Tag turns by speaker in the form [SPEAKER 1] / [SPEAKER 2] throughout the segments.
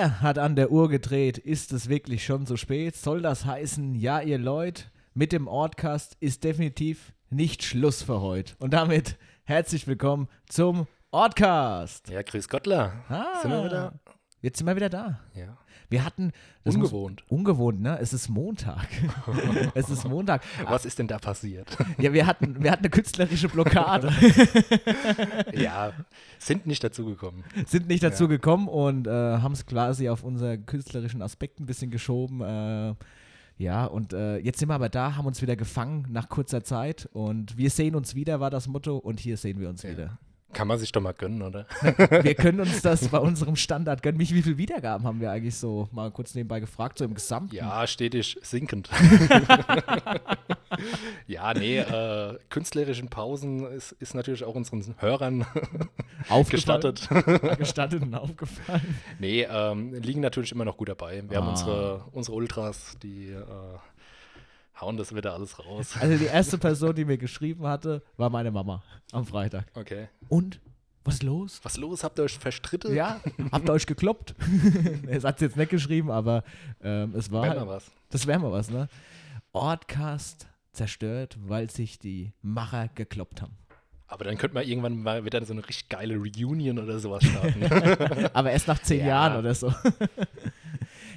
[SPEAKER 1] Wer hat an der Uhr gedreht? Ist es wirklich schon so spät? Soll das heißen, ja, ihr Leute, mit dem Ortcast ist definitiv nicht Schluss für heute. Und damit herzlich willkommen zum Ortcast.
[SPEAKER 2] Ja, grüß Gottler.
[SPEAKER 1] Ah,
[SPEAKER 2] Sind wir wieder?
[SPEAKER 1] Jetzt sind wir wieder da.
[SPEAKER 2] Ja.
[SPEAKER 1] Wir hatten.
[SPEAKER 2] Ungewohnt.
[SPEAKER 1] Muss, ungewohnt, ne? Es ist Montag. es ist Montag.
[SPEAKER 2] Was ist denn da passiert?
[SPEAKER 1] Ja, wir hatten, wir hatten eine künstlerische Blockade.
[SPEAKER 2] ja, sind nicht dazugekommen.
[SPEAKER 1] Sind nicht dazu
[SPEAKER 2] Ja.
[SPEAKER 1] gekommen und äh, haben es quasi auf unseren künstlerischen Aspekt ein bisschen geschoben. Äh, ja, und äh, jetzt sind wir aber da, haben uns wieder gefangen nach kurzer Zeit und wir sehen uns wieder, war das Motto, und hier sehen wir uns
[SPEAKER 2] Ja.
[SPEAKER 1] wieder.
[SPEAKER 2] Kann man sich doch mal gönnen, oder?
[SPEAKER 1] Wir können uns das bei unserem Standard gönnen. Mich, wie viele Wiedergaben haben wir eigentlich so mal kurz nebenbei gefragt, so im Gesamten?
[SPEAKER 2] Ja, stetig sinkend. ja, nee, äh, künstlerischen Pausen ist, ist natürlich auch unseren Hörern gestattet.
[SPEAKER 1] Gestattet und aufgefallen.
[SPEAKER 2] nee, ähm, liegen natürlich immer noch gut dabei. Wir haben
[SPEAKER 1] Ah.
[SPEAKER 2] unsere, unsere Ultras, die äh, hauen das wieder alles raus.
[SPEAKER 1] Also die erste Person, die mir geschrieben hatte, war meine Mama am Freitag.
[SPEAKER 2] Okay.
[SPEAKER 1] Und? Was ist los?
[SPEAKER 2] Was los? Habt ihr euch verstritten?
[SPEAKER 1] Ja, habt ihr euch gekloppt? es hat jetzt nicht geschrieben, aber ähm, es war.
[SPEAKER 2] Wenn
[SPEAKER 1] Halt,
[SPEAKER 2] mal was.
[SPEAKER 1] das wäre mal was, ne? Ortcast zerstört, weil sich die Macher gekloppt haben.
[SPEAKER 2] Aber dann könnte man irgendwann mal wieder so eine richtig geile Reunion oder sowas starten.
[SPEAKER 1] Aber erst nach zehn
[SPEAKER 2] Ja.
[SPEAKER 1] Jahren oder so.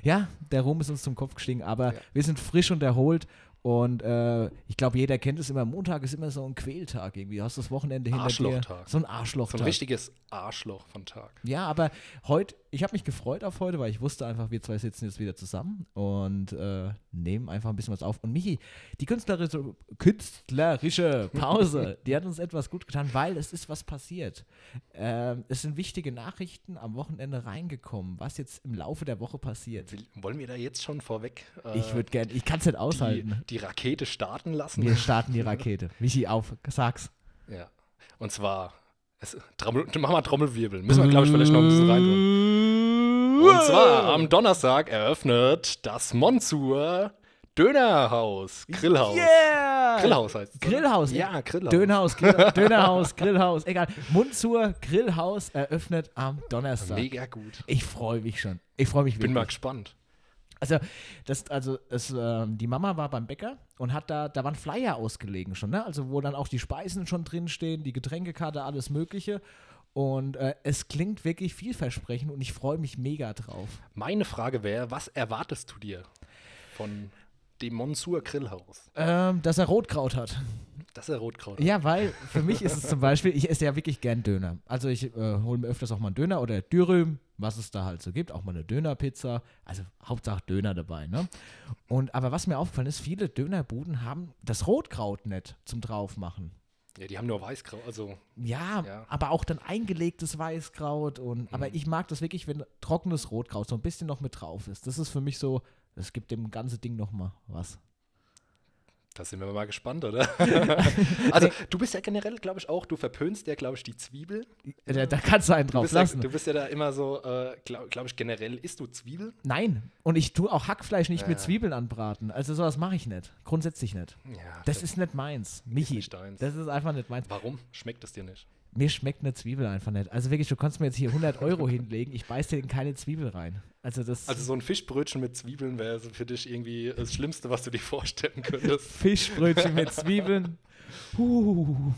[SPEAKER 1] ja, der Ruhm ist uns zum Kopf gestiegen, aber
[SPEAKER 2] Ja.
[SPEAKER 1] wir sind frisch und erholt. Und äh, ich glaube, jeder kennt es immer. Montag ist immer so ein Quältag irgendwie. Du hast das Wochenende hinter dir. So ein
[SPEAKER 2] so
[SPEAKER 1] Arschlochtag.
[SPEAKER 2] ein richtiges Arschloch von Tag.
[SPEAKER 1] Ja, aber heute, ich habe mich gefreut auf heute, weil ich wusste einfach, wir zwei sitzen jetzt wieder zusammen und äh, nehmen einfach ein bisschen was auf. Und Michi, die künstlerische, künstlerische Pause, die hat uns etwas gut getan, weil es ist was passiert. Ähm, es sind wichtige Nachrichten am Wochenende reingekommen, was jetzt im Laufe der Woche passiert.
[SPEAKER 2] Will, wollen wir da jetzt schon vorweg äh,
[SPEAKER 1] Ich würde gerne, ich kann es nicht
[SPEAKER 2] die,
[SPEAKER 1] aushalten.
[SPEAKER 2] die Rakete starten lassen?
[SPEAKER 1] Wir starten die Rakete. Michi, auf, sag's.
[SPEAKER 2] Ja. Und zwar, es, Trommel, mach mal Trommelwirbel. Müssen wir, glaube ich, vielleicht noch ein bisschen reintun. Und zwar am Donnerstag eröffnet das Monsur Dönerhaus, Grillhaus.
[SPEAKER 1] Yeah!
[SPEAKER 2] Grillhaus heißt es.
[SPEAKER 1] Grillhaus,
[SPEAKER 2] Ja, Grillhaus.
[SPEAKER 1] Dönerhaus, Grill, Dönerhaus, Grillhaus, egal. Mundzur Grillhaus eröffnet am Donnerstag.
[SPEAKER 2] Mega gut.
[SPEAKER 1] Ich freue mich schon. Ich freue mich
[SPEAKER 2] Bin mal
[SPEAKER 1] wirklich.
[SPEAKER 2] gespannt.
[SPEAKER 1] Also, das, also es, ähm, die Mama war beim Bäcker und hat da, da waren Flyer ausgelegen schon, ne? Also, wo dann auch die Speisen schon drinstehen, die Getränkekarte, alles Mögliche. Und äh, es klingt wirklich vielversprechend und ich freue mich mega drauf.
[SPEAKER 2] Meine Frage wäre, was erwartest du dir von dem Monsur Grillhaus?
[SPEAKER 1] Ähm, dass er Rotkraut hat.
[SPEAKER 2] Das ist ja Rotkraut.
[SPEAKER 1] Ja, weil für mich ist es zum Beispiel, ich esse ja wirklich gern Döner. Also ich äh, hole mir öfters auch mal einen Döner oder Dürüm, was es da halt so gibt, auch mal eine Dönerpizza. Also Hauptsache Döner dabei, ne? Und aber was mir aufgefallen ist, viele Dönerbuden haben das Rotkraut nicht zum draufmachen.
[SPEAKER 2] Ja, die haben nur Weißkraut. Also,
[SPEAKER 1] Ja,
[SPEAKER 2] Ja.
[SPEAKER 1] aber auch dann eingelegtes Weißkraut und aber ich mag das wirklich, wenn trockenes Rotkraut so ein bisschen noch mit drauf ist. Das ist für mich so, das gibt dem ganzen Ding noch mal was.
[SPEAKER 2] Da sind wir mal gespannt, oder? also, du bist ja generell, glaube ich, auch, du verpönst ja, glaube ich, die Zwiebel.
[SPEAKER 1] Da, da kannst du einen
[SPEAKER 2] Du
[SPEAKER 1] drauf
[SPEAKER 2] ja,
[SPEAKER 1] lassen.
[SPEAKER 2] du bist ja da immer so, äh, glaube glaub ich, generell, isst du Zwiebel?
[SPEAKER 1] Nein, und ich tue auch Hackfleisch nicht mit
[SPEAKER 2] Ja.
[SPEAKER 1] Zwiebeln anbraten. Also sowas mache ich nicht. Grundsätzlich nicht.
[SPEAKER 2] Ja.
[SPEAKER 1] Das ist nicht meins. Michi,
[SPEAKER 2] nicht deins.
[SPEAKER 1] das ist einfach nicht meins.
[SPEAKER 2] Warum? Schmeckt es dir nicht?
[SPEAKER 1] Mir schmeckt eine Zwiebel einfach nicht. Also wirklich, du kannst mir jetzt hier 100 Euro hinlegen, ich beiß dir in keine Zwiebel rein. Also das
[SPEAKER 2] Also so ein Fischbrötchen mit Zwiebeln wäre für dich irgendwie das Schlimmste, was du dir vorstellen könntest.
[SPEAKER 1] Fischbrötchen mit Zwiebeln. Huh.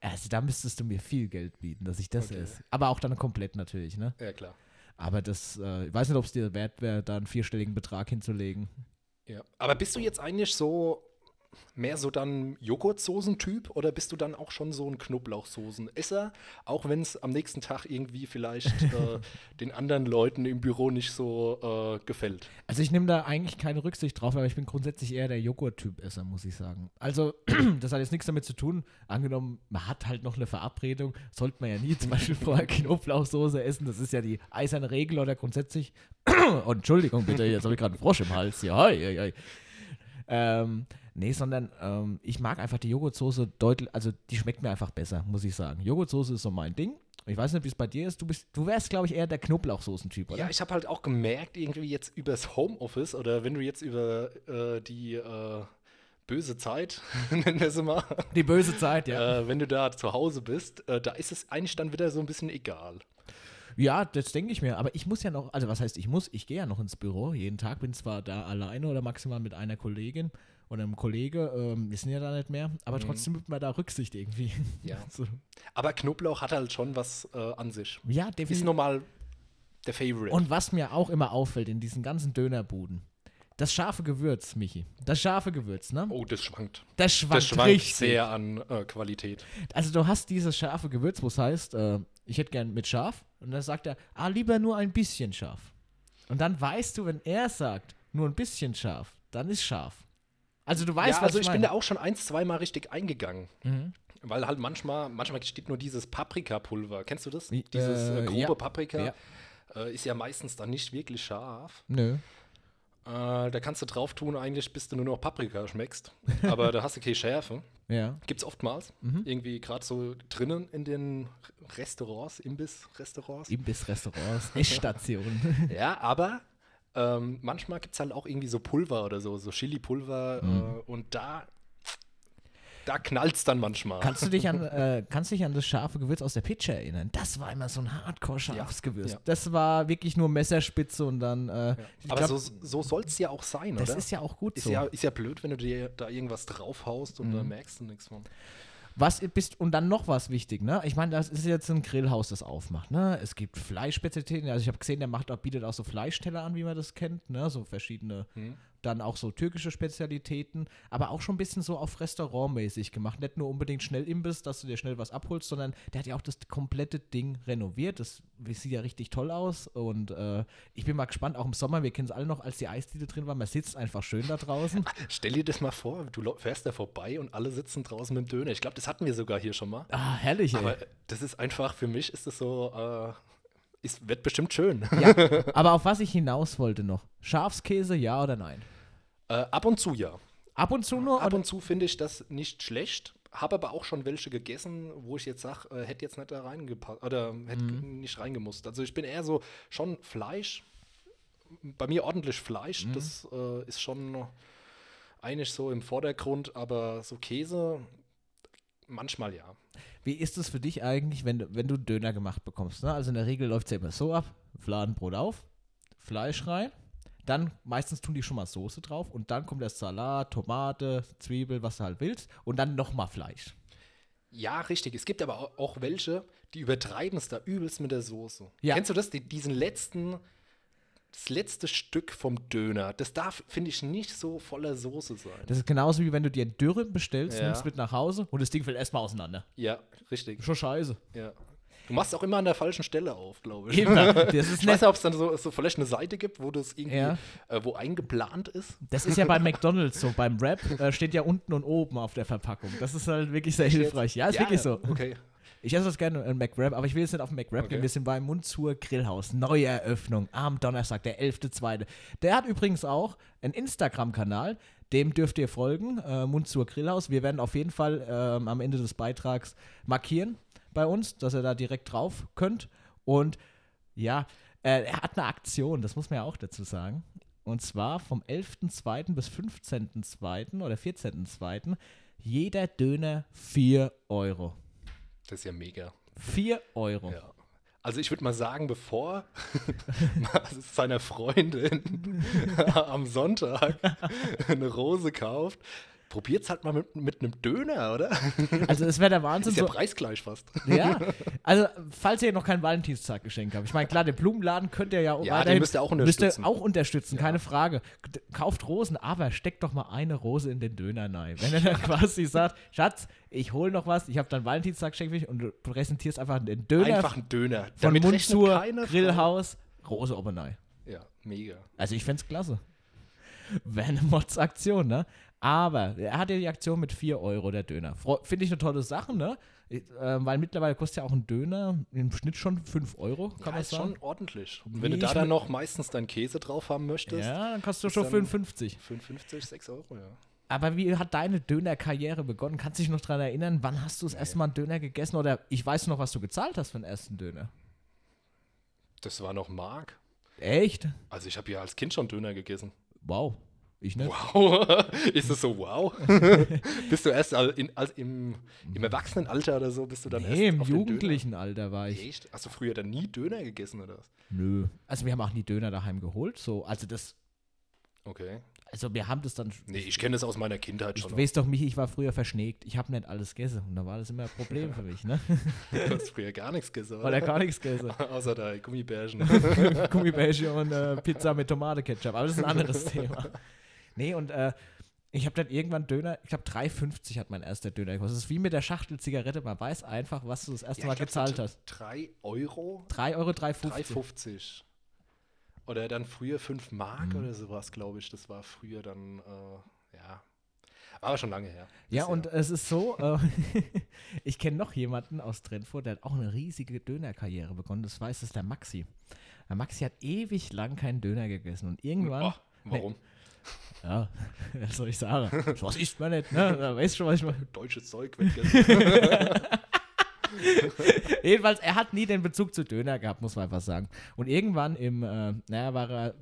[SPEAKER 1] Also da müsstest du mir viel Geld bieten, dass ich das
[SPEAKER 2] Okay.
[SPEAKER 1] esse. Aber auch dann komplett natürlich, ne?
[SPEAKER 2] Ja, klar.
[SPEAKER 1] Aber das, äh, ich weiß nicht, ob es dir wert wäre, da einen vierstelligen Betrag hinzulegen.
[SPEAKER 2] Ja. Aber bist du jetzt eigentlich so mehr so dann Joghurtsoßen-Typ oder bist du dann auch schon so ein Knoblauchsoßen-Esser, auch wenn es am nächsten Tag irgendwie vielleicht äh, den anderen Leuten im Büro nicht so äh, gefällt?
[SPEAKER 1] Also ich nehme da eigentlich keine Rücksicht drauf, aber ich bin grundsätzlich eher der Joghurt-Typ-Esser, muss ich sagen. Also das hat jetzt nichts damit zu tun. Angenommen, man hat halt noch eine Verabredung, sollte man ja nie zum Beispiel vorher Knoblauchsoße essen. Das ist ja die eiserne Regel oder grundsätzlich. oh, Entschuldigung bitte, jetzt habe ich gerade einen Frosch im Hals. Ja, hei, hei. Ähm, nee, sondern ähm, ich mag einfach die Joghurtsoße deutlich, also die schmeckt mir einfach besser, muss ich sagen. Joghurtsoße ist so mein Ding. Ich weiß nicht, wie es bei dir ist. Du, bist, du wärst, glaube ich, eher der Knoblauchsoßen-Typ, oder?
[SPEAKER 2] Ja, ich habe halt auch gemerkt, irgendwie jetzt übers Homeoffice oder wenn du jetzt über äh, die äh, böse Zeit, nennen wir sie mal,
[SPEAKER 1] Die böse Zeit, ja.
[SPEAKER 2] äh, wenn du da zu Hause bist, äh, da ist es eigentlich dann wieder so ein bisschen egal.
[SPEAKER 1] Ja, das denke ich mir. Aber ich muss ja noch, also was heißt ich muss? Ich gehe ja noch ins Büro jeden Tag, bin zwar da alleine oder maximal mit einer Kollegin oder einem Kollege, ähm, wir sind ja da nicht mehr, aber trotzdem nimmt man da Rücksicht irgendwie.
[SPEAKER 2] Ja.
[SPEAKER 1] so.
[SPEAKER 2] Aber Knoblauch hat halt schon was äh, an sich.
[SPEAKER 1] Ja,
[SPEAKER 2] Ist
[SPEAKER 1] definitiv.
[SPEAKER 2] normal der Favorite.
[SPEAKER 1] Und was mir auch immer auffällt in diesen ganzen Dönerbuden, das scharfe Gewürz, Michi. Das scharfe Gewürz, ne?
[SPEAKER 2] oh, das schwankt.
[SPEAKER 1] Das schwankt,
[SPEAKER 2] Das schwankt
[SPEAKER 1] richtig.
[SPEAKER 2] sehr an äh, Qualität.
[SPEAKER 1] Also du hast dieses scharfe Gewürz, wo es heißt, äh, ich hätte gern mit scharf. Und dann sagt er, ah, lieber nur ein bisschen scharf. Und dann weißt du, wenn er sagt, nur ein bisschen scharf, dann ist scharf. Also du weißt,
[SPEAKER 2] ja,
[SPEAKER 1] was
[SPEAKER 2] also
[SPEAKER 1] ich,
[SPEAKER 2] ich bin da auch schon ein, zweimal richtig eingegangen.
[SPEAKER 1] Mhm.
[SPEAKER 2] Weil halt manchmal, manchmal steht nur dieses Paprikapulver. Kennst du das?
[SPEAKER 1] Wie-
[SPEAKER 2] Dieses äh,
[SPEAKER 1] äh,
[SPEAKER 2] grobe
[SPEAKER 1] ja.
[SPEAKER 2] Paprika.
[SPEAKER 1] Ja.
[SPEAKER 2] Äh, ist ja meistens dann nicht wirklich scharf.
[SPEAKER 1] Nö.
[SPEAKER 2] Äh, da kannst du drauf tun, eigentlich, bis du nur noch Paprika schmeckst. Aber da hast du keine Schärfe.
[SPEAKER 1] Ja.
[SPEAKER 2] Gibt's oftmals.
[SPEAKER 1] Mhm.
[SPEAKER 2] Irgendwie gerade so drinnen in den Restaurants, Imbiss-Restaurants.
[SPEAKER 1] Imbissrestaurants, Essstationen.
[SPEAKER 2] Ja, aber ähm, manchmal gibt es halt auch irgendwie so Pulver oder so, so Chili-Pulver.
[SPEAKER 1] Mhm.
[SPEAKER 2] Äh, und da, da knallt es dann manchmal.
[SPEAKER 1] kannst, du dich an, äh, kannst dich an das scharfe Gewürz aus der Pitcher erinnern? Das war immer so ein hardcore scharfes
[SPEAKER 2] Ja,
[SPEAKER 1] Gewürz.
[SPEAKER 2] ja.
[SPEAKER 1] Das war wirklich nur Messerspitze und dann. Äh,
[SPEAKER 2] aber
[SPEAKER 1] glaub,
[SPEAKER 2] so, so soll es ja auch sein,
[SPEAKER 1] das
[SPEAKER 2] oder?
[SPEAKER 1] ist ja auch gut
[SPEAKER 2] ist,
[SPEAKER 1] so.
[SPEAKER 2] ja, ist ja blöd, wenn du dir da irgendwas draufhaust und
[SPEAKER 1] Mhm.
[SPEAKER 2] da merkst du nichts von.
[SPEAKER 1] Was bist und dann noch was wichtig, ne? Ich meine, das ist jetzt ein Grillhaus, das aufmacht, ne? Es gibt Fleischspezialitäten, also ich habe gesehen, der macht auch, bietet auch so Fleischteller an, wie man das kennt, ne? So verschiedene,
[SPEAKER 2] Hm.
[SPEAKER 1] Dann auch so türkische Spezialitäten, aber auch schon ein bisschen so auf Restaurantmäßig gemacht. Nicht nur unbedingt schnell Imbiss, dass du dir schnell was abholst, sondern der hat ja auch das komplette Ding renoviert. Das sieht ja richtig toll aus und äh, ich bin mal gespannt, auch im Sommer, wir kennen es alle noch, als die Eisdiele drin war, man sitzt einfach schön da draußen.
[SPEAKER 2] Stell dir das mal vor, du fährst da vorbei und alle sitzen draußen mit dem Döner. Ich glaube, das hatten wir sogar hier schon mal.
[SPEAKER 1] Ah, herrlich, ey.
[SPEAKER 2] Aber das ist einfach, für mich ist das so, äh, ist, wird bestimmt schön.
[SPEAKER 1] Ja, aber auf was ich hinaus wollte noch. Schafskäse, ja oder nein?
[SPEAKER 2] Äh, ab und zu ja.
[SPEAKER 1] Ab und zu nur?
[SPEAKER 2] Ab und zu finde ich das nicht schlecht. Habe aber auch schon welche gegessen, wo ich jetzt sage, äh, hätte jetzt nicht da reingepasst oder hätte
[SPEAKER 1] Mhm.
[SPEAKER 2] nicht reingemusst. Also ich bin eher so schon Fleisch. Bei mir ordentlich Fleisch.
[SPEAKER 1] Mhm.
[SPEAKER 2] Das äh, ist schon eigentlich so im Vordergrund, aber so Käse manchmal ja.
[SPEAKER 1] Wie ist es für dich eigentlich, wenn du, wenn du Döner gemacht bekommst? Ne? Also in der Regel läuft es ja immer so ab: Fladenbrot auf, Fleisch rein, dann meistens tun die schon mal Soße drauf und dann kommt der Salat, Tomate, Zwiebel, was du halt willst und dann nochmal Fleisch.
[SPEAKER 2] Ja, richtig. Es gibt aber au- auch welche, die übertreiben es da übelst mit der Soße.
[SPEAKER 1] Ja.
[SPEAKER 2] Kennst du das? Die, diesen letzten, das letzte Stück vom Döner, das darf, finde ich, nicht so voller Soße sein.
[SPEAKER 1] Das ist genauso wie wenn du dir ein Dürren bestellst,
[SPEAKER 2] Ja.
[SPEAKER 1] nimmst mit nach Hause und das Ding fällt erstmal auseinander.
[SPEAKER 2] ja, richtig.
[SPEAKER 1] Schon scheiße.
[SPEAKER 2] Ja. Du machst auch immer an der falschen Stelle auf, glaube ich.
[SPEAKER 1] Eben, das ist
[SPEAKER 2] Ich weiß
[SPEAKER 1] nicht,
[SPEAKER 2] ob es dann so, so vielleicht eine Seite gibt, wo das irgendwie,
[SPEAKER 1] Ja.
[SPEAKER 2] äh, wo eingeplant ist.
[SPEAKER 1] das ist ja bei McDonalds so. Beim Wrap äh, steht ja unten und oben auf der Verpackung. Das ist halt wirklich sehr hilfreich. Ja, ist wirklich so.
[SPEAKER 2] Okay.
[SPEAKER 1] Ich esse das gerne in McWrap, aber ich will jetzt nicht auf McWrap
[SPEAKER 2] Okay.
[SPEAKER 1] gehen. Wir sind beim Mundzur Grillhaus. Neue Eröffnung am Donnerstag, der 11.2. Der hat übrigens auch einen Instagram-Kanal. Dem dürft ihr folgen, äh, Mundzur Grillhaus. Wir werden auf jeden Fall ähm, am Ende des Beitrags markieren bei uns, dass ihr da direkt drauf könnt. Und ja, äh, er hat eine Aktion, das muss man ja auch dazu sagen. Und zwar vom 11.2. bis 15.2. oder 14.2. Jeder Döner 4 Euro.
[SPEAKER 2] Das ist ja mega.
[SPEAKER 1] 4 Euro.
[SPEAKER 2] Ja. Also ich würde mal sagen, bevor man seiner Freundin am Sonntag eine Rose kauft, probiert es halt mal mit, mit einem Döner, oder?
[SPEAKER 1] Also es wäre der Wahnsinn.
[SPEAKER 2] Ist ja
[SPEAKER 1] So,
[SPEAKER 2] preisgleich fast.
[SPEAKER 1] ja, also falls ihr noch kein Valentinstag-Geschenk habt. Ich meine, klar, den Blumenladen könnt ihr ja,
[SPEAKER 2] Ja, den müsst ihr auch
[SPEAKER 1] Müsst
[SPEAKER 2] unterstützen.
[SPEAKER 1] ihr auch unterstützen, keine Frage. Kauft Rosen, aber steckt doch mal eine Rose in den Döner rein. Wenn er dann quasi sagt, Schatz, ich hole noch was, ich habe dann Valentinstag-Geschenk für dich und du präsentierst einfach den Döner
[SPEAKER 2] Einfach ein Döner.
[SPEAKER 1] von
[SPEAKER 2] Damit
[SPEAKER 1] Mund
[SPEAKER 2] rechnet
[SPEAKER 1] zur
[SPEAKER 2] keine Frau.
[SPEAKER 1] Grillhaus, Rose oben rein.
[SPEAKER 2] Ja, mega.
[SPEAKER 1] Also ich fände es klasse. Wäre eine Mods-Aktion, ne? Aber er hat ja die Aktion mit 4 Euro, der Döner. Finde ich eine tolle Sache, ne? Äh, weil mittlerweile kostet ja auch ein Döner im Schnitt schon 5 Euro, kann
[SPEAKER 2] ja,
[SPEAKER 1] man
[SPEAKER 2] ist
[SPEAKER 1] sagen.
[SPEAKER 2] schon ordentlich. Und
[SPEAKER 1] Wie
[SPEAKER 2] wenn du da dann noch meistens deinen Käse drauf haben möchtest,
[SPEAKER 1] Ja, dann kostet du schon
[SPEAKER 2] dann-
[SPEAKER 1] 55.
[SPEAKER 2] 55, 6 Euro, ja.
[SPEAKER 1] Aber wie hat deine Döner-Karriere begonnen? Kannst du dich noch daran erinnern, wann hast du das erste Mal einen Döner gegessen? Oder ich weiß noch, was du gezahlt hast für den ersten Döner.
[SPEAKER 2] Das war noch Mark.
[SPEAKER 1] Echt?
[SPEAKER 2] Also ich habe ja als Kind schon Döner gegessen.
[SPEAKER 1] Wow. Ich nicht.
[SPEAKER 2] Wow. Ist es so wow? bist du erst in, als im, im Erwachsenenalter oder so, bist du dann
[SPEAKER 1] Nee,
[SPEAKER 2] erst
[SPEAKER 1] im
[SPEAKER 2] auf den Döner?
[SPEAKER 1] jugendlichen Alter war ich.
[SPEAKER 2] Echt? Hast du früher dann nie Döner gegessen oder was?
[SPEAKER 1] Nö. Also wir haben auch nie Döner daheim geholt. So, also das,
[SPEAKER 2] Okay.
[SPEAKER 1] also wir haben das dann.
[SPEAKER 2] Nee, ich kenne das aus meiner Kindheit schon.
[SPEAKER 1] weiß doch, Michi, ich war früher verschnägt. Ich habe nicht alles gegessen. Und da war das immer ein Problem für mich, ne?
[SPEAKER 2] Du hast früher gar nichts gegessen,
[SPEAKER 1] Weil er gar nichts gegessen.
[SPEAKER 2] Außer da Gummibärchen.
[SPEAKER 1] Gummibärchen und äh, Pizza mit Tomate-Ketchup. Aber das ist ein anderes Thema. Nee, und äh, ich habe dann irgendwann Döner, ich glaube 3,50 hat mein erster Döner gekostet. Das ist wie mit der Schachtel Zigarette. Man weiß einfach, was du das erste Mal gezahlt hast.
[SPEAKER 2] 3 Euro?
[SPEAKER 1] 3 Euro, 3,50.
[SPEAKER 2] 3,50. Oder dann früher 5 Mark
[SPEAKER 1] Mhm.
[SPEAKER 2] oder sowas, glaube ich. Das war früher dann, äh, ja. Aber schon lange her.
[SPEAKER 1] Ja, und es ist so, äh, ich kenne noch jemanden aus Trentfurt, der hat auch eine riesige Dönerkarriere begonnen. Das weiß, das ist der Maxi. Der Maxi hat ewig lang keinen Döner gegessen und irgendwann,
[SPEAKER 2] Oh, warum?
[SPEAKER 1] Ja, was soll ich sagen? Was isst man nicht, ne? Da weißt du schon, was ich meine.
[SPEAKER 2] Deutsches Zeug.
[SPEAKER 1] Jedenfalls, er hat nie den Bezug zu Döner gehabt, muss man einfach sagen. Und irgendwann im, äh, naja, war er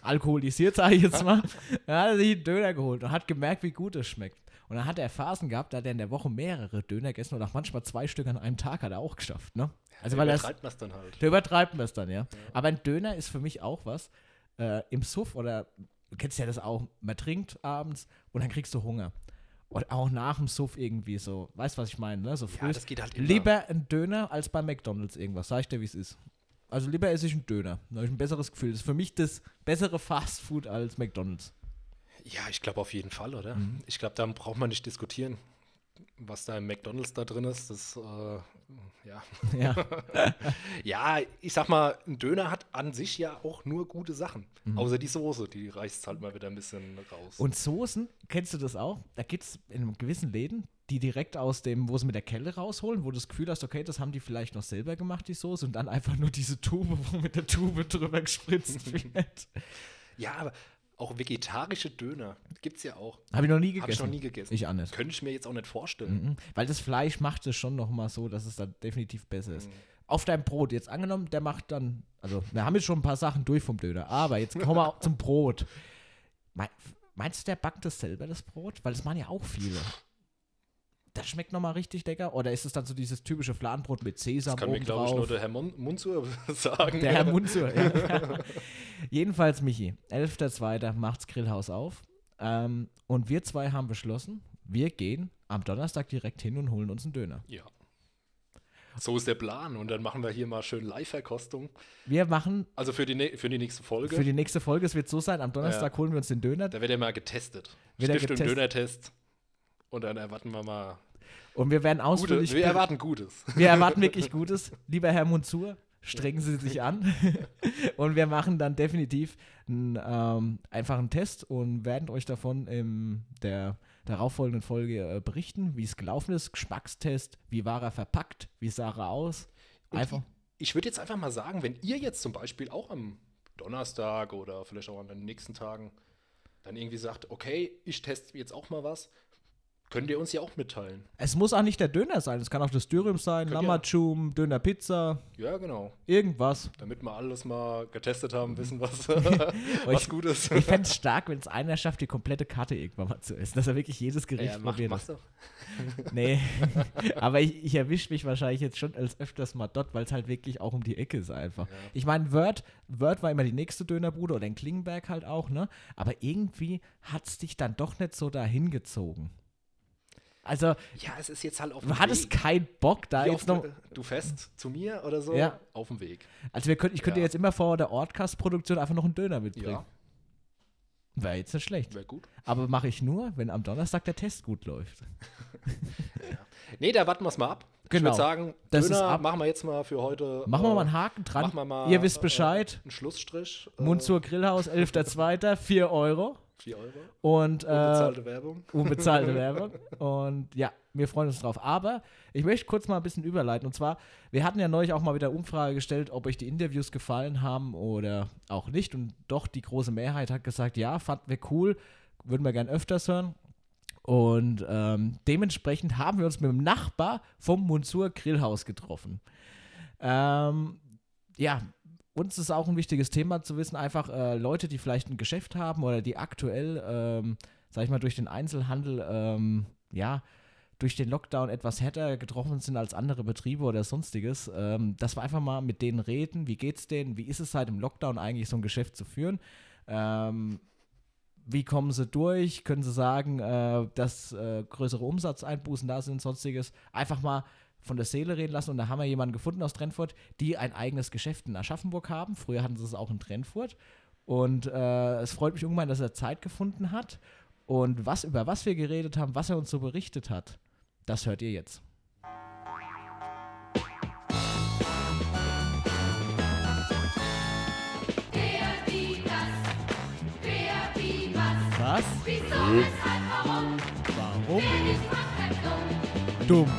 [SPEAKER 1] alkoholisiert, sage ich jetzt mal, da hat er sich einen Döner geholt und hat gemerkt, wie gut es schmeckt. Und dann hat er Phasen gehabt, da hat er in der Woche mehrere Döner gegessen und auch manchmal zwei Stück an einem Tag hat er auch geschafft, ne? Also, weil er
[SPEAKER 2] treibt man es dann halt.
[SPEAKER 1] der übertreibt man es dann, ja. Aber ein Döner ist für mich auch was. Äh, Im Suff oder du kennst ja das auch, man trinkt abends und dann kriegst du Hunger. Und auch nach dem Suff irgendwie so. Weißt du, was ich meine, ne? So früh.
[SPEAKER 2] das geht halt immer.
[SPEAKER 1] lieber ein Döner als bei McDonalds irgendwas. Sag ich dir, wie es ist. Also lieber esse ich einen Döner. Da habe ich ein besseres Gefühl. Das ist für mich das bessere Fastfood als McDonalds.
[SPEAKER 2] Ja, ich glaube auf jeden Fall, oder?
[SPEAKER 1] Mhm.
[SPEAKER 2] Ich glaube, da braucht man nicht diskutieren, was da im McDonalds da drin ist. Das, äh, ja.
[SPEAKER 1] Ja.
[SPEAKER 2] ja, ich sag mal, ein Döner hat an sich ja auch nur gute Sachen.
[SPEAKER 1] Mhm.
[SPEAKER 2] Außer die Soße, die reißt halt mal wieder ein bisschen raus.
[SPEAKER 1] Und Soßen, kennst du das auch? Da gibt es in gewissen Läden, die direkt aus dem, wo sie mit der Kelle rausholen, wo du das Gefühl hast, okay, das haben die vielleicht noch selber gemacht, die Soße, und dann einfach nur diese Tube, wo mit der Tube drüber gespritzt wird.
[SPEAKER 2] ja, aber auch vegetarische Döner gibt es ja auch.
[SPEAKER 1] Habe ich noch nie gegessen.
[SPEAKER 2] Habe ich noch nie gegessen.
[SPEAKER 1] Ich nicht.
[SPEAKER 2] Könnte ich mir jetzt auch nicht vorstellen.
[SPEAKER 1] Mhm. Weil das Fleisch macht es schon nochmal so, dass es dann definitiv besser ist.
[SPEAKER 2] Mhm.
[SPEAKER 1] Auf deinem Brot, jetzt angenommen, der macht dann, also wir haben jetzt schon ein paar Sachen durch vom Döner, aber jetzt kommen wir zum Brot. Mei- Meinst du, der backt das selber, das Brot? Weil das machen ja auch viele. Das schmeckt nochmal richtig lecker? Oder ist es dann so dieses typische Fladenbrot mit Sesam
[SPEAKER 2] Das kann mir, glaube ich, nur der Herr Mun Munzur sagen.
[SPEAKER 1] Der Herr Munzur. ja. Jedenfalls, Michi, 11.02. macht's Grillhaus auf. Ähm, und wir zwei haben beschlossen, wir gehen am Donnerstag direkt hin und holen uns einen Döner.
[SPEAKER 2] Ja. So ist der Plan. Und dann machen wir hier mal schön Live-Verkostung.
[SPEAKER 1] Wir machen
[SPEAKER 2] Also für die, für die nächste Folge.
[SPEAKER 1] für die nächste Folge, es wird so sein, am Donnerstag
[SPEAKER 2] Ja.
[SPEAKER 1] holen wir uns den Döner
[SPEAKER 2] da wird er mal getestet.
[SPEAKER 1] Wird
[SPEAKER 2] Stift- und
[SPEAKER 1] getestet.
[SPEAKER 2] Döner-Test. Und dann erwarten wir mal.
[SPEAKER 1] und wir werden
[SPEAKER 2] Gute,
[SPEAKER 1] ausführlich.
[SPEAKER 2] wir erwarten Gutes.
[SPEAKER 1] wir erwarten wirklich Gutes. Lieber Herr Munzur, strengen Sie sich an. und wir machen dann definitiv einen, ähm, einfach einen Test und werden euch davon in der darauffolgenden Folge äh, berichten, wie es gelaufen ist, Geschmackstest, wie war er verpackt, wie sah er aus.
[SPEAKER 2] Und
[SPEAKER 1] Einfach.
[SPEAKER 2] Ich würde jetzt einfach mal sagen, wenn ihr jetzt zum Beispiel auch am Donnerstag oder vielleicht auch an den nächsten Tagen dann irgendwie sagt, okay, ich teste jetzt auch mal was, könnt ihr uns ja auch mitteilen.
[SPEAKER 1] Es muss auch nicht der Döner sein, es kann auch das Dürüm sein, Lamachum, Döner Pizza,
[SPEAKER 2] Ja, genau.
[SPEAKER 1] irgendwas.
[SPEAKER 2] Damit wir alles mal getestet haben, wissen, was,
[SPEAKER 1] ich-
[SPEAKER 2] was gut ist.
[SPEAKER 1] Ich fände es stark, wenn es einer schafft, die komplette Karte irgendwann mal zu essen, dass er wirklich jedes Gericht
[SPEAKER 2] Ja, mach,
[SPEAKER 1] probiert.
[SPEAKER 2] mach's doch.
[SPEAKER 1] Nee, aber ich, ich erwische mich wahrscheinlich jetzt schon als öfters mal dort, weil es halt wirklich auch um die Ecke ist einfach.
[SPEAKER 2] Ja.
[SPEAKER 1] Ich meine, Word, Word war immer die nächste Dönerbude oder in Klingenberg halt auch, ne? Aber irgendwie hat es dich dann doch nicht so dahin gezogen. Also,
[SPEAKER 2] Ja, es ist jetzt halt auf
[SPEAKER 1] du hattest keinen Bock da
[SPEAKER 2] Wie
[SPEAKER 1] jetzt noch.
[SPEAKER 2] Du fest zu mir oder so?
[SPEAKER 1] Ja.
[SPEAKER 2] Auf dem Weg.
[SPEAKER 1] Also, wir könnt, ich könnte
[SPEAKER 2] Ja.
[SPEAKER 1] jetzt immer vor der Ortcast-Produktion einfach noch einen Döner mitbringen.
[SPEAKER 2] Ja,
[SPEAKER 1] Wäre jetzt nicht schlecht.
[SPEAKER 2] wäre gut.
[SPEAKER 1] Aber mache ich nur, wenn am Donnerstag der Test gut läuft.
[SPEAKER 2] Nee, da warten wir es mal ab. Ich
[SPEAKER 1] Genau.
[SPEAKER 2] würde sagen,
[SPEAKER 1] Das
[SPEAKER 2] Döner machen wir jetzt mal für heute.
[SPEAKER 1] Machen wir
[SPEAKER 2] äh,
[SPEAKER 1] mal einen Haken dran.
[SPEAKER 2] machen wir mal,
[SPEAKER 1] Ihr wisst
[SPEAKER 2] äh,
[SPEAKER 1] Bescheid.
[SPEAKER 2] Einen Schlussstrich. äh,
[SPEAKER 1] Munzur Grillhaus, 11.02., 4 Euro.
[SPEAKER 2] 4 Euro.
[SPEAKER 1] Und, äh,
[SPEAKER 2] Unbezahlte Werbung.
[SPEAKER 1] unbezahlte Werbung. Und ja, wir freuen uns drauf. Aber ich möchte kurz mal ein bisschen überleiten. Und zwar, wir hatten ja neulich auch mal wieder Umfrage gestellt, ob euch die Interviews gefallen haben oder auch nicht. Und doch, die große Mehrheit hat gesagt, ja, fanden wir cool, würden wir gern öfters hören. Und ähm, dementsprechend haben wir uns mit dem Nachbar vom Munzur Grillhaus getroffen. Ähm, ja, uns ist auch ein wichtiges Thema zu wissen, einfach äh, Leute, die vielleicht ein Geschäft haben oder die aktuell, ähm, sag ich mal, durch den Einzelhandel, ähm, ja, durch den Lockdown etwas härter getroffen sind als andere Betriebe oder sonstiges, ähm, dass wir einfach mal mit denen reden, wie geht's denen, wie ist es seit dem Lockdown eigentlich so ein Geschäft zu führen, ähm, wie kommen sie durch, können sie sagen, äh, dass äh, größere Umsatzeinbußen da sind, sonstiges, einfach mal von der Seele reden lassen und da haben wir jemanden gefunden aus Trennfurt, die ein eigenes Geschäft in Aschaffenburg haben. Früher hatten sie es auch in Trennfurt und äh, es freut mich irgendwann, dass er Zeit gefunden hat und was über was wir geredet haben, was er uns so berichtet hat. Das hört ihr jetzt. Was? Warum? Dumm.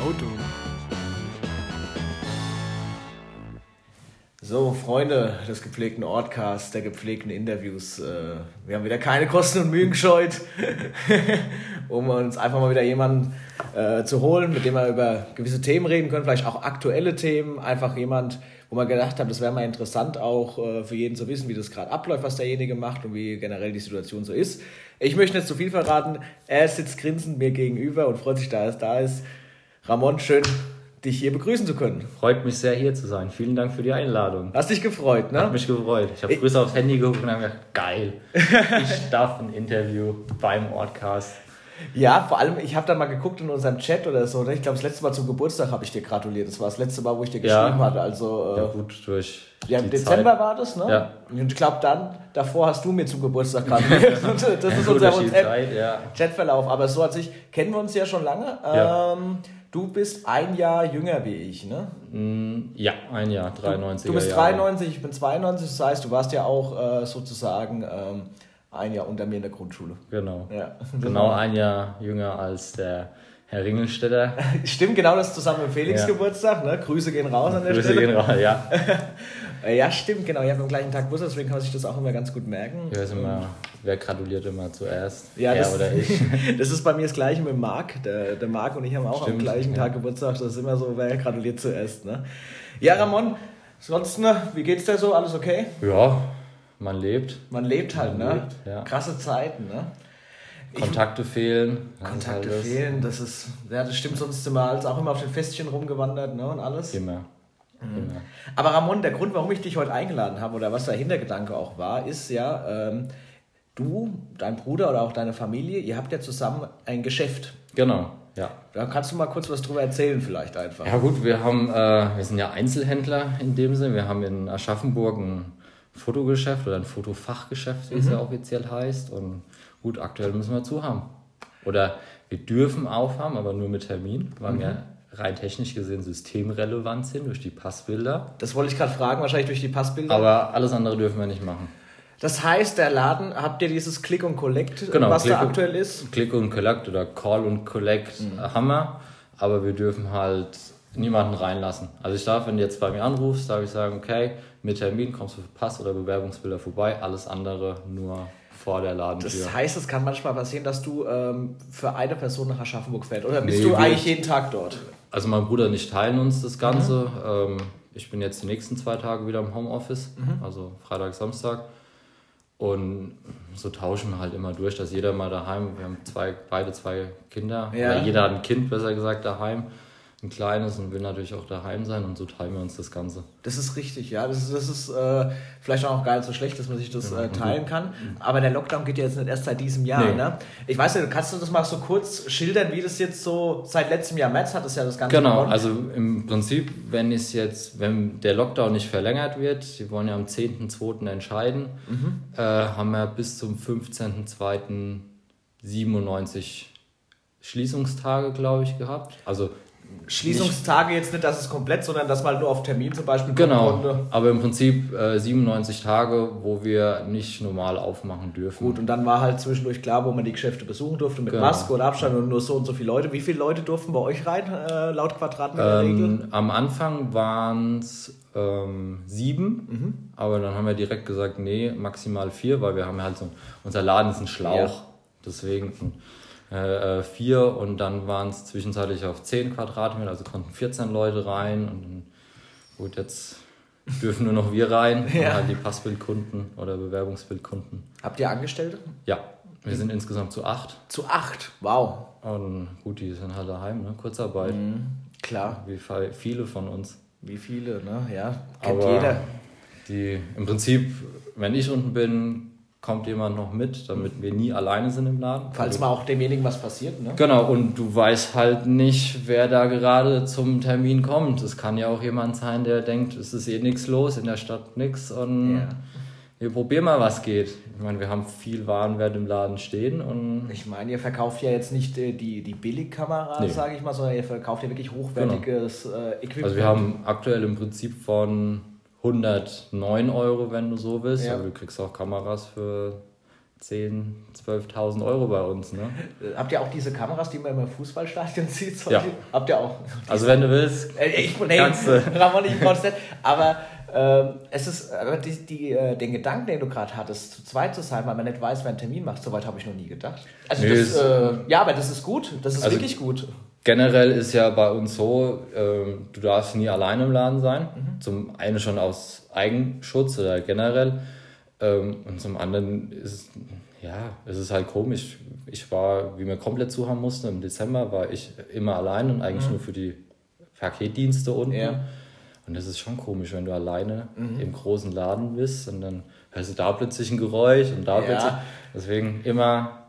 [SPEAKER 2] Saudumm.
[SPEAKER 1] So, Freunde des gepflegten Ortcasts, der gepflegten Interviews. Äh, wir haben wieder keine Kosten und Mühen gescheut, um uns einfach mal wieder jemanden äh, zu holen, mit dem wir über gewisse Themen reden können, vielleicht auch aktuelle Themen. Einfach jemand, wo wir gedacht haben, das wäre mal interessant auch äh, für jeden zu wissen, wie das gerade abläuft, was derjenige macht und wie generell die Situation so ist. Ich möchte nicht zu viel verraten. Er sitzt grinsend mir gegenüber und freut sich, dass er da ist. Ramon, schön, dich hier begrüßen zu können.
[SPEAKER 3] Freut mich sehr, hier zu sein. Vielen Dank für die Einladung.
[SPEAKER 1] Hast dich gefreut, ne?
[SPEAKER 3] Hat mich gefreut. Ich habe früher aufs Handy geguckt und habe gedacht, geil, ich darf ein Interview beim Ortcast.
[SPEAKER 1] Ja, vor allem, ich habe da mal geguckt in unserem Chat oder so. Ne? Ich glaube, das letzte Mal zum Geburtstag habe ich dir gratuliert. Das war das letzte Mal, wo ich dir
[SPEAKER 3] Ja.
[SPEAKER 1] geschrieben hatte. Also, äh,
[SPEAKER 3] Ja, gut, durch.
[SPEAKER 1] ja, im Dezember
[SPEAKER 3] Zeit.
[SPEAKER 1] war das, ne?
[SPEAKER 3] Ja.
[SPEAKER 1] Und ich glaube, dann, davor hast du mir zum Geburtstag gratuliert. Das ist unser
[SPEAKER 3] durch die Zeit, ja.
[SPEAKER 1] Chatverlauf. Aber so an sich kennen wir uns ja schon lange.
[SPEAKER 3] Ja.
[SPEAKER 1] Ähm, du bist ein Jahr jünger wie ich, ne?
[SPEAKER 3] Mm, Ja, ein Jahr, 93.
[SPEAKER 1] Du bist
[SPEAKER 3] Jahre.
[SPEAKER 1] 93, ich bin 92. Das heißt, du warst ja auch äh, sozusagen ähm, ein Jahr unter mir in der Grundschule.
[SPEAKER 3] Genau.
[SPEAKER 1] Ja.
[SPEAKER 3] Genau ein Jahr jünger als der Herr Ringelstetter.
[SPEAKER 1] Stimmt, genau das zusammen mit Felix
[SPEAKER 3] Ja.
[SPEAKER 1] Geburtstag. Ne? Grüße gehen raus an der
[SPEAKER 3] Grüße
[SPEAKER 1] Stelle.
[SPEAKER 3] gehen raus, ja.
[SPEAKER 1] Äh, Ja, stimmt, genau. Ihr habt am gleichen Tag Geburtstag, deswegen kann man sich das auch immer ganz gut merken.
[SPEAKER 3] Ich weiß immer, wer gratuliert immer zuerst?
[SPEAKER 1] Ja, das,
[SPEAKER 3] oder ich.
[SPEAKER 1] das ist bei mir das gleiche mit Marc. Der, der Marc und ich haben auch am
[SPEAKER 3] Stimmt,
[SPEAKER 1] gleichen
[SPEAKER 3] ja.
[SPEAKER 1] Tag Geburtstag. Das ist immer so, wer gratuliert zuerst. Ne? Ja, Ramon, sonst, ne, wie geht's dir so? Alles okay?
[SPEAKER 3] Ja, man lebt.
[SPEAKER 1] Man lebt halt,
[SPEAKER 3] Man
[SPEAKER 1] ne?
[SPEAKER 3] lebt, ja.
[SPEAKER 1] Krasse Zeiten, ne? Ich-
[SPEAKER 3] Kontakte fehlen. das ist
[SPEAKER 1] Kontakte
[SPEAKER 3] halt
[SPEAKER 1] fehlen, das ist, ja, das stimmt, sonst sind wir als auch immer auf den Festchen rumgewandert, ne, und alles.
[SPEAKER 3] Immer.
[SPEAKER 1] Mhm.
[SPEAKER 3] Immer.
[SPEAKER 1] Aber Ramon, der Grund, warum ich dich heute eingeladen habe oder was der Hintergedanke auch war, ist ja, ähm, du, dein Bruder oder auch deine Familie, ihr habt ja zusammen ein Geschäft.
[SPEAKER 3] Genau, ja.
[SPEAKER 1] Da kannst du mal kurz was drüber erzählen, vielleicht einfach.
[SPEAKER 3] Ja gut, wir haben, äh, wir sind ja Einzelhändler in dem Sinne. Wir haben in Aschaffenburg ein Fotogeschäft oder ein Fotofachgeschäft, wie es ja offiziell heißt. Und gut, aktuell müssen wir zu haben. Oder wir dürfen aufhaben, aber nur mit Termin, weil wir rein technisch gesehen systemrelevant sind durch die Passbilder.
[SPEAKER 1] Das wollte ich gerade fragen, wahrscheinlich durch die Passbilder.
[SPEAKER 3] Aber alles andere dürfen wir nicht machen.
[SPEAKER 1] das heißt, der Laden, habt ihr dieses Click und Collect,
[SPEAKER 3] Genau,
[SPEAKER 1] was
[SPEAKER 3] Click
[SPEAKER 1] da aktuell ist?
[SPEAKER 3] Click und Collect oder Call und Collect äh, haben wir, aber wir dürfen halt niemanden reinlassen. Also ich darf, wenn du jetzt bei mir anrufst, darf ich sagen, okay, mit Termin kommst du für Pass oder Bewerbungsbilder vorbei, alles andere nur vor der Ladentür.
[SPEAKER 1] Das heißt, es kann manchmal passieren, dass du ähm, für eine Person nach Aschaffenburg fährst. Oder bist
[SPEAKER 3] Nee,
[SPEAKER 1] du eigentlich jeden Tag dort?
[SPEAKER 3] Also mein Bruder und ich teilen uns das Ganze. Ähm, ich bin jetzt die nächsten zwei Tage wieder im Homeoffice, also Freitag, Samstag. Und so tauschen wir halt immer durch, dass jeder mal daheim, wir haben zwei, beide zwei Kinder,
[SPEAKER 1] Ja.
[SPEAKER 3] oder jeder hat ein Kind, besser gesagt, daheim, ein kleines und will natürlich auch daheim sein und so teilen wir uns das Ganze.
[SPEAKER 1] Das ist richtig, ja. Das ist, das ist äh, vielleicht auch gar nicht so schlecht, dass man sich das äh, teilen kann. Aber der Lockdown geht ja jetzt nicht erst seit diesem Jahr.
[SPEAKER 3] Nee.
[SPEAKER 1] Ne? Ich weiß nicht, kannst du das mal so kurz schildern, wie das jetzt so seit letztem Jahr März hat es ja das Ganze
[SPEAKER 3] Genau,
[SPEAKER 1] begonnen.
[SPEAKER 3] also im Prinzip, wenn es jetzt, wenn der Lockdown nicht verlängert wird, sie wollen ja am 10.2. entscheiden, äh, haben wir bis zum 15.2. 97 Schließungstage, glaube ich, gehabt. Also
[SPEAKER 1] Schließungstage jetzt nicht, dass es komplett, sondern dass man nur auf Termin zum Beispiel
[SPEAKER 3] genau,
[SPEAKER 1] konnte.
[SPEAKER 3] aber im Prinzip äh, 97 Tage, wo wir nicht normal aufmachen dürfen.
[SPEAKER 1] Gut, und dann war halt zwischendurch klar, wo man die Geschäfte besuchen durfte mit
[SPEAKER 3] Genau.
[SPEAKER 1] Maske und Abstand und nur so und so viele Leute. Wie viele Leute durften bei euch rein, äh, laut Quadratmeterregel?
[SPEAKER 3] Ähm, am Anfang waren es ähm, sieben,
[SPEAKER 1] Mhm.
[SPEAKER 3] aber dann haben wir direkt gesagt, nee, maximal vier, weil wir haben halt so, unser Laden ist ein Schlauch,
[SPEAKER 1] Ja.
[SPEAKER 3] deswegen äh, äh, vier und dann waren es zwischenzeitlich auf zehn Quadratmeter, also konnten 14 Leute rein und dann, gut, jetzt dürfen nur noch wir rein.
[SPEAKER 1] Ja.
[SPEAKER 3] Halt die Passbildkunden oder Bewerbungsbildkunden.
[SPEAKER 1] Habt ihr Angestellte?
[SPEAKER 3] Ja, wir sind insgesamt zu acht.
[SPEAKER 1] Zu acht. Wow.
[SPEAKER 3] Und gut, die sind halt daheim, ne? Kurzarbeit.
[SPEAKER 1] Klar.
[SPEAKER 3] Wie viele von uns.
[SPEAKER 1] Wie viele, ne? Ja, kennt
[SPEAKER 3] Aber
[SPEAKER 1] jeder.
[SPEAKER 3] Die, im Prinzip, wenn ich unten bin, kommt jemand noch mit, damit wir nie alleine sind im Laden.
[SPEAKER 1] Falls
[SPEAKER 3] Also-
[SPEAKER 1] mal auch demjenigen was passiert, ne?
[SPEAKER 3] Genau, und du weißt halt nicht, wer da gerade zum Termin kommt. Es kann ja auch jemand sein, der denkt, es ist eh nichts los, in der Stadt nichts und
[SPEAKER 1] Ja.
[SPEAKER 3] wir probieren mal, was geht. Ich meine, wir haben viel Warenwert im Laden stehen und
[SPEAKER 1] Ich meine, ihr verkauft ja jetzt nicht äh, die, die Billigkamera,
[SPEAKER 3] Nee.
[SPEAKER 1] sage ich mal, sondern ihr verkauft ja wirklich hochwertiges äh, Equipment.
[SPEAKER 3] also wir haben aktuell im Prinzip von 109 Euro, wenn du so willst,
[SPEAKER 1] Ja.
[SPEAKER 3] aber du kriegst auch Kameras für 10.000, 12.000 Euro bei uns. Ne?
[SPEAKER 1] Äh, Habt ihr auch diese Kameras, die man im Fußballstadion sieht?
[SPEAKER 3] Ja.
[SPEAKER 1] Habt ihr auch?
[SPEAKER 3] Also wenn du willst,
[SPEAKER 1] Äh, Ich nee,
[SPEAKER 3] Kannst du.
[SPEAKER 1] Ramon, ich nicht. Aber ähm, es ist, aber die, die, äh, den Gedanken, den du gerade hattest, zu zweit zu sein, weil man nicht weiß, wer einen Termin macht, soweit habe ich noch nie gedacht. Also
[SPEAKER 3] Nee,
[SPEAKER 1] das, äh, ja, aber das ist gut. Das ist
[SPEAKER 3] Also-
[SPEAKER 1] wirklich gut.
[SPEAKER 3] Generell ist ja bei uns so, ähm, du darfst nie alleine im Laden sein. Zum einen schon aus Eigenschutz oder generell. Ähm, und zum anderen ist, ja, es ist halt komisch. Ich war, wie wir komplett zu haben mussten, im Dezember war ich immer allein und eigentlich nur für die Paketdienste unten.
[SPEAKER 1] Ja.
[SPEAKER 3] Und das ist schon komisch, wenn du alleine im großen Laden bist und dann hörst du da plötzlich ein Geräusch und da
[SPEAKER 1] Ja.
[SPEAKER 3] plötzlich. Deswegen immer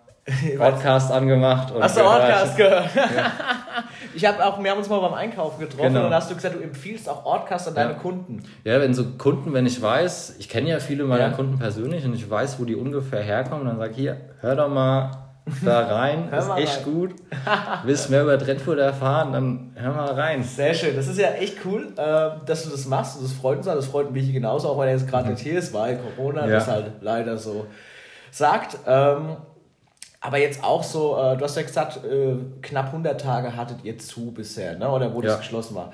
[SPEAKER 3] Podcast angemacht. Und
[SPEAKER 1] Hast du
[SPEAKER 3] gehört.
[SPEAKER 1] Ortcast gehört? ich habe auch, wir haben uns mal beim Einkaufen getroffen
[SPEAKER 3] Genau.
[SPEAKER 1] und dann hast du gesagt, du empfiehlst auch Ortcast an deine
[SPEAKER 3] Ja.
[SPEAKER 1] Kunden.
[SPEAKER 3] Ja, wenn so Kunden, wenn ich weiß, ich kenne ja viele meiner
[SPEAKER 1] Ja.
[SPEAKER 3] Kunden persönlich und ich weiß, wo die ungefähr herkommen, dann sage ich, hier, hör doch mal da rein, ist echt
[SPEAKER 1] rein.
[SPEAKER 3] gut. Willst mehr über Dreadfurt erfahren, dann hör mal rein.
[SPEAKER 1] Sehr schön. Das ist ja echt cool, äh, dass du das machst. Und das freut uns. Das freut mich genauso, auch wenn er jetzt gerade nicht hier ist, weil Corona
[SPEAKER 3] Ja.
[SPEAKER 1] das halt leider so sagt. Ähm, aber jetzt auch so, äh, du hast ja gesagt, äh, knapp 100 Tage hattet ihr zu bisher, ne? oder wo das
[SPEAKER 3] Ja.
[SPEAKER 1] geschlossen war.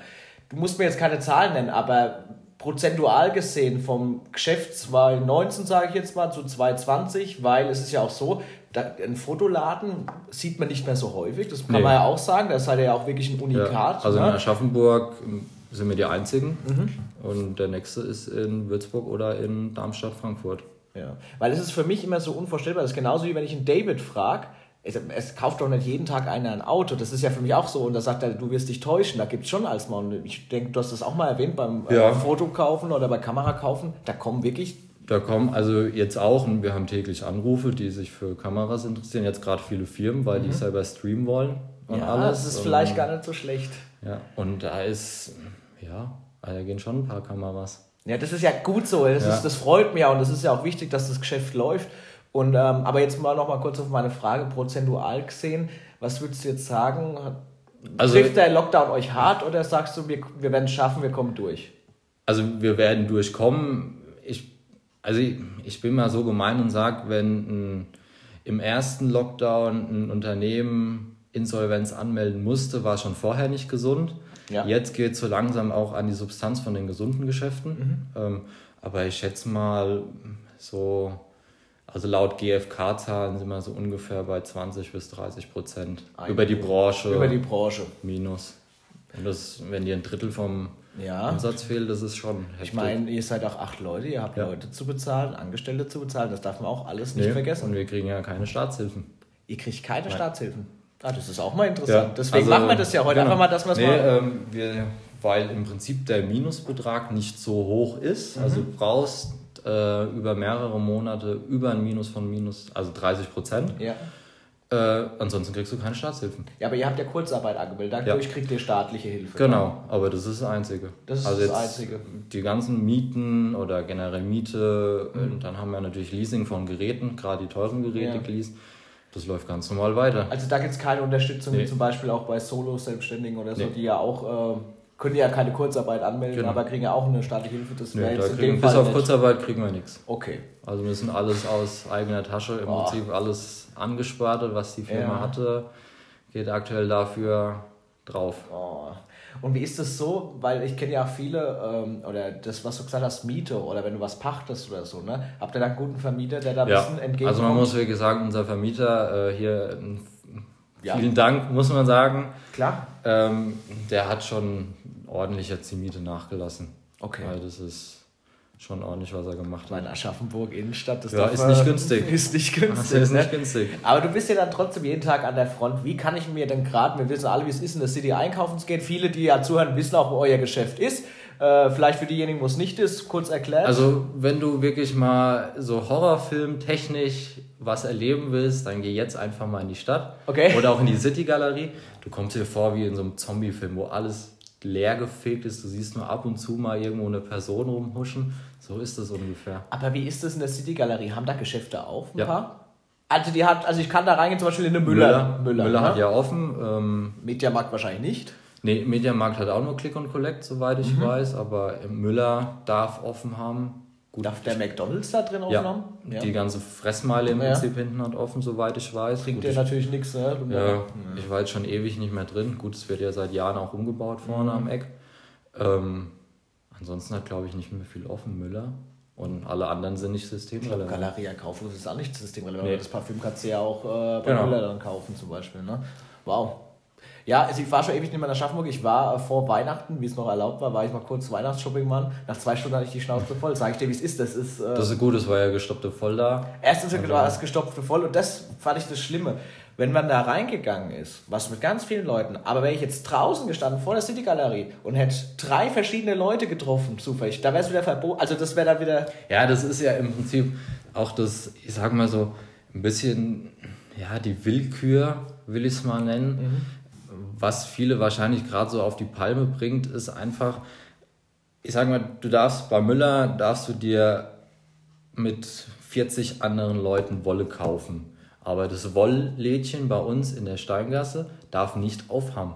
[SPEAKER 1] Du musst mir jetzt keine Zahlen nennen, aber prozentual gesehen vom Geschäft 2019, sage ich jetzt mal, zu 2020, weil es ist ja auch so, da, ein Fotoladen sieht man nicht mehr so häufig, das kann
[SPEAKER 3] Nee.
[SPEAKER 1] man ja auch sagen, das seid ihr ja auch wirklich ein Unikat.
[SPEAKER 3] Ja, also in
[SPEAKER 1] ne?
[SPEAKER 3] Aschaffenburg ähm, sind wir die einzigen
[SPEAKER 1] Mhm.
[SPEAKER 3] und der nächste ist in Würzburg oder in Darmstadt, Frankfurt.
[SPEAKER 1] Ja. Weil es ist für mich immer so unvorstellbar. Das ist genauso wie wenn ich einen David frage, es, es kauft doch nicht jeden Tag einer ein Auto. Das ist ja für mich auch so. Und da sagt er, du wirst dich täuschen. Da gibt es schon als mal. und Ich denke, du hast das auch mal erwähnt beim
[SPEAKER 3] Ja.
[SPEAKER 1] äh, Fotokaufen oder bei Kamerakaufen. Da kommen wirklich.
[SPEAKER 3] Da kommen also jetzt auch, und wir haben täglich Anrufe, die sich für Kameras interessieren, jetzt gerade viele Firmen, weil die selber streamen wollen und
[SPEAKER 1] Mhm. Ja,
[SPEAKER 3] alles.
[SPEAKER 1] das ist
[SPEAKER 3] Und-
[SPEAKER 1] vielleicht gar nicht so schlecht.
[SPEAKER 3] Ja, und da ist, ja, da gehen schon ein paar Kameras.
[SPEAKER 1] Ja, das ist ja gut so. Das,
[SPEAKER 3] Ja.
[SPEAKER 1] ist, das freut mich ja und das ist ja auch wichtig, dass das Geschäft läuft. Und, ähm, aber jetzt mal noch mal kurz auf meine Frage prozentual gesehen. Was würdest du jetzt sagen?
[SPEAKER 3] Also-
[SPEAKER 1] Trifft der Lockdown euch hart oder sagst du, wir, wir werden es schaffen, wir kommen durch?
[SPEAKER 3] Also wir werden durchkommen. Ich, also ich, ich bin mal so gemein und sage, wenn ein, im ersten Lockdown ein Unternehmen Insolvenz anmelden musste, war schon vorher nicht gesund.
[SPEAKER 1] Ja.
[SPEAKER 3] Jetzt geht es so langsam auch an die Substanz von den gesunden Geschäften. Ähm, aber ich schätze mal so, also laut GfK-Zahlen sind wir so ungefähr bei 20 bis 30 Prozent über die Branche
[SPEAKER 1] Über die Branche.
[SPEAKER 3] minus. Und das, wenn dir ein Drittel vom
[SPEAKER 1] Ja.
[SPEAKER 3] Umsatz fehlt, das ist schon heftig.
[SPEAKER 1] Ich meine, ihr seid auch acht Leute, ihr habt
[SPEAKER 3] Ja.
[SPEAKER 1] Leute zu bezahlen, Angestellte zu bezahlen, das darf man auch alles nicht
[SPEAKER 3] Nee,
[SPEAKER 1] vergessen.
[SPEAKER 3] Und wir kriegen ja keine Staatshilfen.
[SPEAKER 1] Ihr kriegt keine Staatshilfen. Ah, das ist auch mal interessant. Deswegen
[SPEAKER 3] also,
[SPEAKER 1] machen wir das ja heute
[SPEAKER 3] genau.
[SPEAKER 1] einfach mal, dass wir es
[SPEAKER 3] nee,
[SPEAKER 1] mal.
[SPEAKER 3] Ähm, wir, weil im Prinzip der Minusbetrag nicht so hoch ist.
[SPEAKER 1] Mhm.
[SPEAKER 3] Also du brauchst äh, über mehrere Monate über ein Minus von minus, also 30 Prozent.
[SPEAKER 1] Ja.
[SPEAKER 3] Äh, ansonsten kriegst du keine Staatshilfen.
[SPEAKER 1] ja, aber ihr habt ja Kurzarbeit angemeldet, dadurch kriegt ihr staatliche Hilfe.
[SPEAKER 3] Genau, aber das ist das Einzige.
[SPEAKER 1] Das ist
[SPEAKER 3] also
[SPEAKER 1] das Einzige.
[SPEAKER 3] Die ganzen Mieten oder generell Miete,
[SPEAKER 1] Mhm.
[SPEAKER 3] und dann haben wir natürlich Leasing von Geräten, gerade die teuren Geräte
[SPEAKER 1] Ja.
[SPEAKER 3] geleast. Das läuft ganz normal weiter.
[SPEAKER 1] Also da gibt es keine Unterstützung, wie
[SPEAKER 3] Nee.
[SPEAKER 1] zum Beispiel auch bei Solo-Selbstständigen oder so,
[SPEAKER 3] Nee.
[SPEAKER 1] die ja auch, äh, können ja keine Kurzarbeit anmelden,
[SPEAKER 3] Genau.
[SPEAKER 1] aber kriegen ja auch eine staatliche Hilfe. Das wäre
[SPEAKER 3] da kriegen, bis
[SPEAKER 1] Fall
[SPEAKER 3] auf
[SPEAKER 1] nicht.
[SPEAKER 3] Kurzarbeit kriegen wir nichts.
[SPEAKER 1] Okay.
[SPEAKER 3] Also wir müssen alles aus eigener Tasche, im
[SPEAKER 1] Boah.
[SPEAKER 3] Prinzip alles angespart, was die Firma
[SPEAKER 1] Ja.
[SPEAKER 3] hatte, geht aktuell dafür drauf.
[SPEAKER 1] Oh. Und wie ist das so? Weil ich kenne ja auch viele, ähm, oder das, was du gesagt hast, Miete oder wenn du was pachtest oder so, ne? Habt ihr da einen guten Vermieter, der da ein
[SPEAKER 3] Ja,
[SPEAKER 1] bisschen entgegenkommt?
[SPEAKER 3] also man muss wirklich sagen, unser Vermieter äh, hier,
[SPEAKER 1] Ja.
[SPEAKER 3] vielen Dank, muss man sagen,
[SPEAKER 1] Klar.
[SPEAKER 3] ähm, der hat schon ordentlich jetzt die Miete nachgelassen. Okay. Weil das ist schon ordentlich, was er gemacht hat.
[SPEAKER 1] Meine Aschaffenburg Innenstadt,
[SPEAKER 3] das ja, ist nicht günstig.
[SPEAKER 1] Ist nicht günstig.
[SPEAKER 3] ist nicht ne? günstig.
[SPEAKER 1] Aber du bist ja dann trotzdem jeden Tag an der Front. Wie kann ich mir denn gerade, wir wissen alle, wie es ist in der City einkaufen geht. Viele, die ja zuhören, wissen auch, wo euer Geschäft ist. Äh, vielleicht für diejenigen, wo es nicht ist, kurz erklärt.
[SPEAKER 3] Also, wenn du wirklich mal so Horrorfilm technisch was erleben willst, dann geh jetzt einfach mal in die Stadt.
[SPEAKER 1] Okay.
[SPEAKER 3] Oder auch in die City-Galerie. Du kommst dir vor wie in so einem Zombie-Film, wo alles leer gefegt ist. Du siehst nur ab und zu mal irgendwo eine Person rumhuschen. So ist das ungefähr.
[SPEAKER 1] Aber wie ist das in der City-Galerie? Haben da Geschäfte auf, ein
[SPEAKER 3] ja.
[SPEAKER 1] paar? Also, die hat, also ich kann da reingehen, zum Beispiel in eine Müller.
[SPEAKER 3] Müller, Müller, Müller hat ne? ja offen. Ähm,
[SPEAKER 1] Mediamarkt wahrscheinlich nicht.
[SPEAKER 3] Nee, Mediamarkt hat auch nur Click und Collect, soweit ich mhm. weiß, aber Müller darf offen haben.
[SPEAKER 1] Gut. Darf der McDonalds da drin
[SPEAKER 3] ja. haben? Ja. Die ganze Fressmeile im ja. Prinzip hinten hat offen, soweit ich weiß.
[SPEAKER 1] Bringt dir natürlich nichts, ne?
[SPEAKER 3] Ja, ich war jetzt schon ewig nicht mehr drin. Gut, es wird ja seit Jahren auch umgebaut vorne mhm. am Eck. Ähm, ansonsten hat, glaube ich, nicht mehr viel offen, Müller. Und alle anderen sind nicht systemrelevant.
[SPEAKER 1] Galeria Kaufhaus ist auch nicht systemrelevant. Nee. Das Parfüm kannst du ja auch äh, bei genau. Müller dann kaufen zum Beispiel. Ne? Wow. Ja, also ich war schon ewig nicht mehr in Aschaffenburg. Ich war äh, vor Weihnachten, wie es noch erlaubt war, war ich mal kurz Weihnachtsshopping machen. Nach zwei Stunden hatte ich die Schnauze voll. Sag ich dir, wie es ist. Das ist, äh
[SPEAKER 3] das ist gut, es war ja gestopfte voll da.
[SPEAKER 1] Erstens war es gestopfte voll und das fand ich das Schlimme. Wenn man da reingegangen ist, was mit ganz vielen Leuten, aber wäre ich jetzt draußen gestanden vor der City Galerie und hätte drei verschiedene Leute getroffen, zufällig, da wäre es wieder verboten. Also das wäre dann wieder.
[SPEAKER 3] Ja, das ist ja im Prinzip auch das, ich sag mal so, ein bisschen, ja, die Willkür, will ich es mal nennen. Mhm. Was viele wahrscheinlich gerade so auf die Palme bringt, ist einfach, ich sag mal, du darfst bei Müller, darfst du dir mit 40 anderen Leuten Wolle kaufen. Aber das Wolllädchen bei uns in der Steingasse darf nicht aufhaben.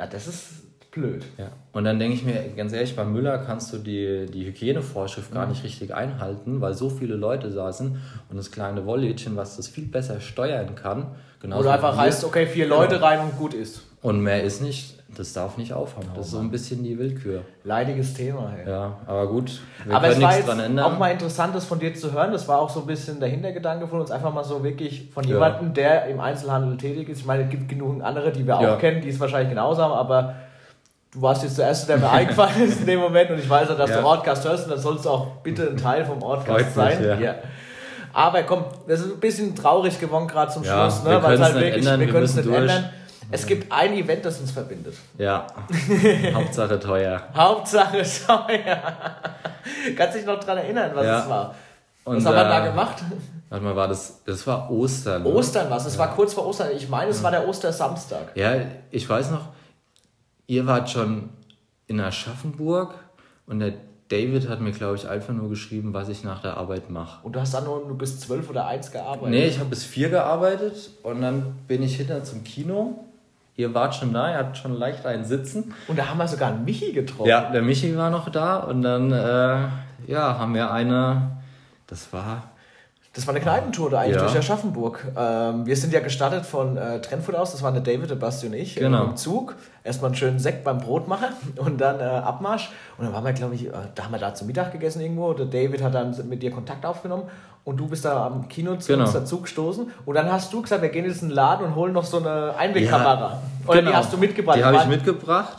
[SPEAKER 1] Ja, das ist blöd.
[SPEAKER 3] Ja. Und dann denke ich mir, ganz ehrlich, bei Müller kannst du die, die Hygienevorschrift mhm. gar nicht richtig einhalten, weil so viele Leute saßen und das kleine Wolllädchen, was das viel besser steuern kann.
[SPEAKER 1] Oder einfach heißt, okay, vier Leute genau. rein und gut ist.
[SPEAKER 3] Und mehr ist nicht, das darf nicht aufhören. das ist so ein bisschen die Willkür.
[SPEAKER 1] Leidiges Thema.
[SPEAKER 3] Hey. Ja, aber gut,
[SPEAKER 1] wir aber können es war nichts dran ändern. auch mal interessant, das von dir zu hören. Das war auch so ein bisschen der Hintergedanke von uns. Einfach mal so wirklich von ja. jemandem, der im Einzelhandel tätig ist. Ich meine, es gibt genug andere, die wir auch ja. kennen, die es wahrscheinlich genauso haben, aber du warst jetzt der Erste, der mir eingefallen ist in dem Moment und ich weiß ja, dass ja. du Ortcast hörst und dann sollst du auch bitte ein Teil vom Ortcast sein. Mich, ja. Aber komm, das ist ein bisschen traurig geworden gerade zum Schluss, ne? weil halt wirklich, wir können es nicht durch. ändern. Es gibt ein Event, das uns verbindet.
[SPEAKER 3] Ja. Hauptsache teuer.
[SPEAKER 1] Hauptsache teuer. Kannst dich noch daran erinnern, was ja. es war? Und, was haben wir da äh, gemacht?
[SPEAKER 3] Warte mal, war das, das war Ostern.
[SPEAKER 1] Ne? Ostern war es, es ja. war kurz vor Ostern. Ich meine, es war der Ostersamstag.
[SPEAKER 3] Ja, ich weiß noch, ihr wart schon in Aschaffenburg und der David hat mir, glaube ich, einfach nur geschrieben, was ich nach der Arbeit mache.
[SPEAKER 1] Und du hast dann nur bis zwölf oder eins gearbeitet?
[SPEAKER 3] Nee, ich habe bis vier gearbeitet und dann bin ich hinter zum Kino Ihr wart schon da, ihr habt schon leicht einen Sitzen.
[SPEAKER 1] Und da haben wir sogar einen Michi getroffen.
[SPEAKER 3] Ja, der Michi war noch da und dann äh, ja, haben wir eine, das war...
[SPEAKER 1] Das war eine Kneipentour eigentlich ja. durch Aschaffenburg. Ähm, wir sind ja gestartet von äh, Trennfurt aus, das waren der David, der Basti und ich
[SPEAKER 3] genau.
[SPEAKER 1] im Zug. Erstmal einen schönen Sekt beim Brotmacher und dann äh, Abmarsch. Und dann waren wir, glaube ich, äh, da haben wir da zum Mittag gegessen irgendwo. Der David hat dann mit dir Kontakt aufgenommen und du bist da am Kino zu genau. uns dazu gestoßen und dann hast du gesagt, wir gehen jetzt in den Laden und holen noch so eine Einwegkamera. Ja, Oder genau. die hast du mitgebracht?
[SPEAKER 3] Die habe ich mitgebracht.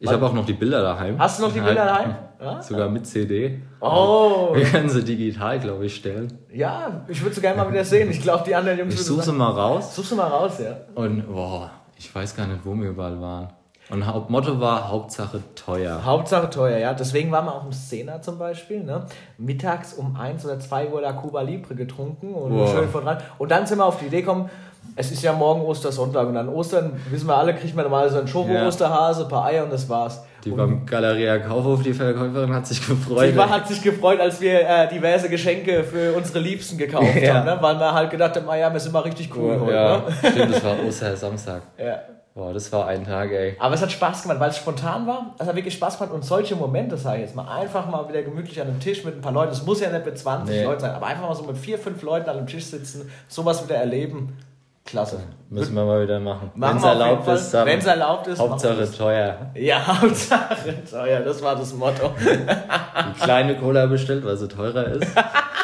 [SPEAKER 3] Ich habe auch noch die Bilder daheim.
[SPEAKER 1] Hast du noch die Bilder daheim?
[SPEAKER 3] Ja? Sogar mit CD.
[SPEAKER 1] Oh.
[SPEAKER 3] Wir können sie digital, glaube ich, stellen.
[SPEAKER 1] Ja, ich würde sie gerne mal wieder sehen. Ich glaube, die anderen Jungs...
[SPEAKER 3] Ich suche sie mal raus.
[SPEAKER 1] Such sie mal raus, ja.
[SPEAKER 3] Und, boah, ich weiß gar nicht, wo wir überall waren. Und Motto war Hauptsache teuer.
[SPEAKER 1] Hauptsache teuer, ja. Deswegen waren wir auch im Szena zum Beispiel. Ne? Mittags um 1 oder 2 Uhr da Cuba Libre getrunken und wow. schön von dran. Und dann sind wir auf die Idee gekommen, es ist ja morgen Ostersonntag und an Ostern, wissen wir alle, kriegt man normalerweise einen Schoko-Osterhase, ein paar Eier und das war's.
[SPEAKER 3] Die
[SPEAKER 1] und
[SPEAKER 3] beim Galeria Kaufhof, die Verkäuferin, hat sich gefreut.
[SPEAKER 1] Die hat sich gefreut, als wir äh, diverse Geschenke für unsere Liebsten gekauft ja. haben, ne? weil wir halt gedacht haben, ah ja, wir sind mal richtig cool
[SPEAKER 3] oh,
[SPEAKER 1] heute.
[SPEAKER 3] Ja, ne? stimmt, das war Ostersamstag.
[SPEAKER 1] Ja.
[SPEAKER 3] Boah, das war ein Tag, ey.
[SPEAKER 1] Aber es hat Spaß gemacht, weil es spontan war. Es hat wirklich Spaß gemacht und solche Momente, sage ich jetzt mal, einfach mal wieder gemütlich an einem Tisch mit ein paar Leuten. Es muss ja nicht mit 20 nee. Leuten sein, aber einfach mal so mit vier, fünf Leuten an einem Tisch sitzen, sowas wieder erleben. Klasse.
[SPEAKER 3] Müssen wir mal wieder machen.
[SPEAKER 1] Wenn es erlaubt ist, dann. Wenn es erlaubt ist.
[SPEAKER 3] Hauptsache teuer.
[SPEAKER 1] Ja, Hauptsache teuer, das war das Motto.
[SPEAKER 3] Die kleine Cola bestellt, weil sie teurer ist.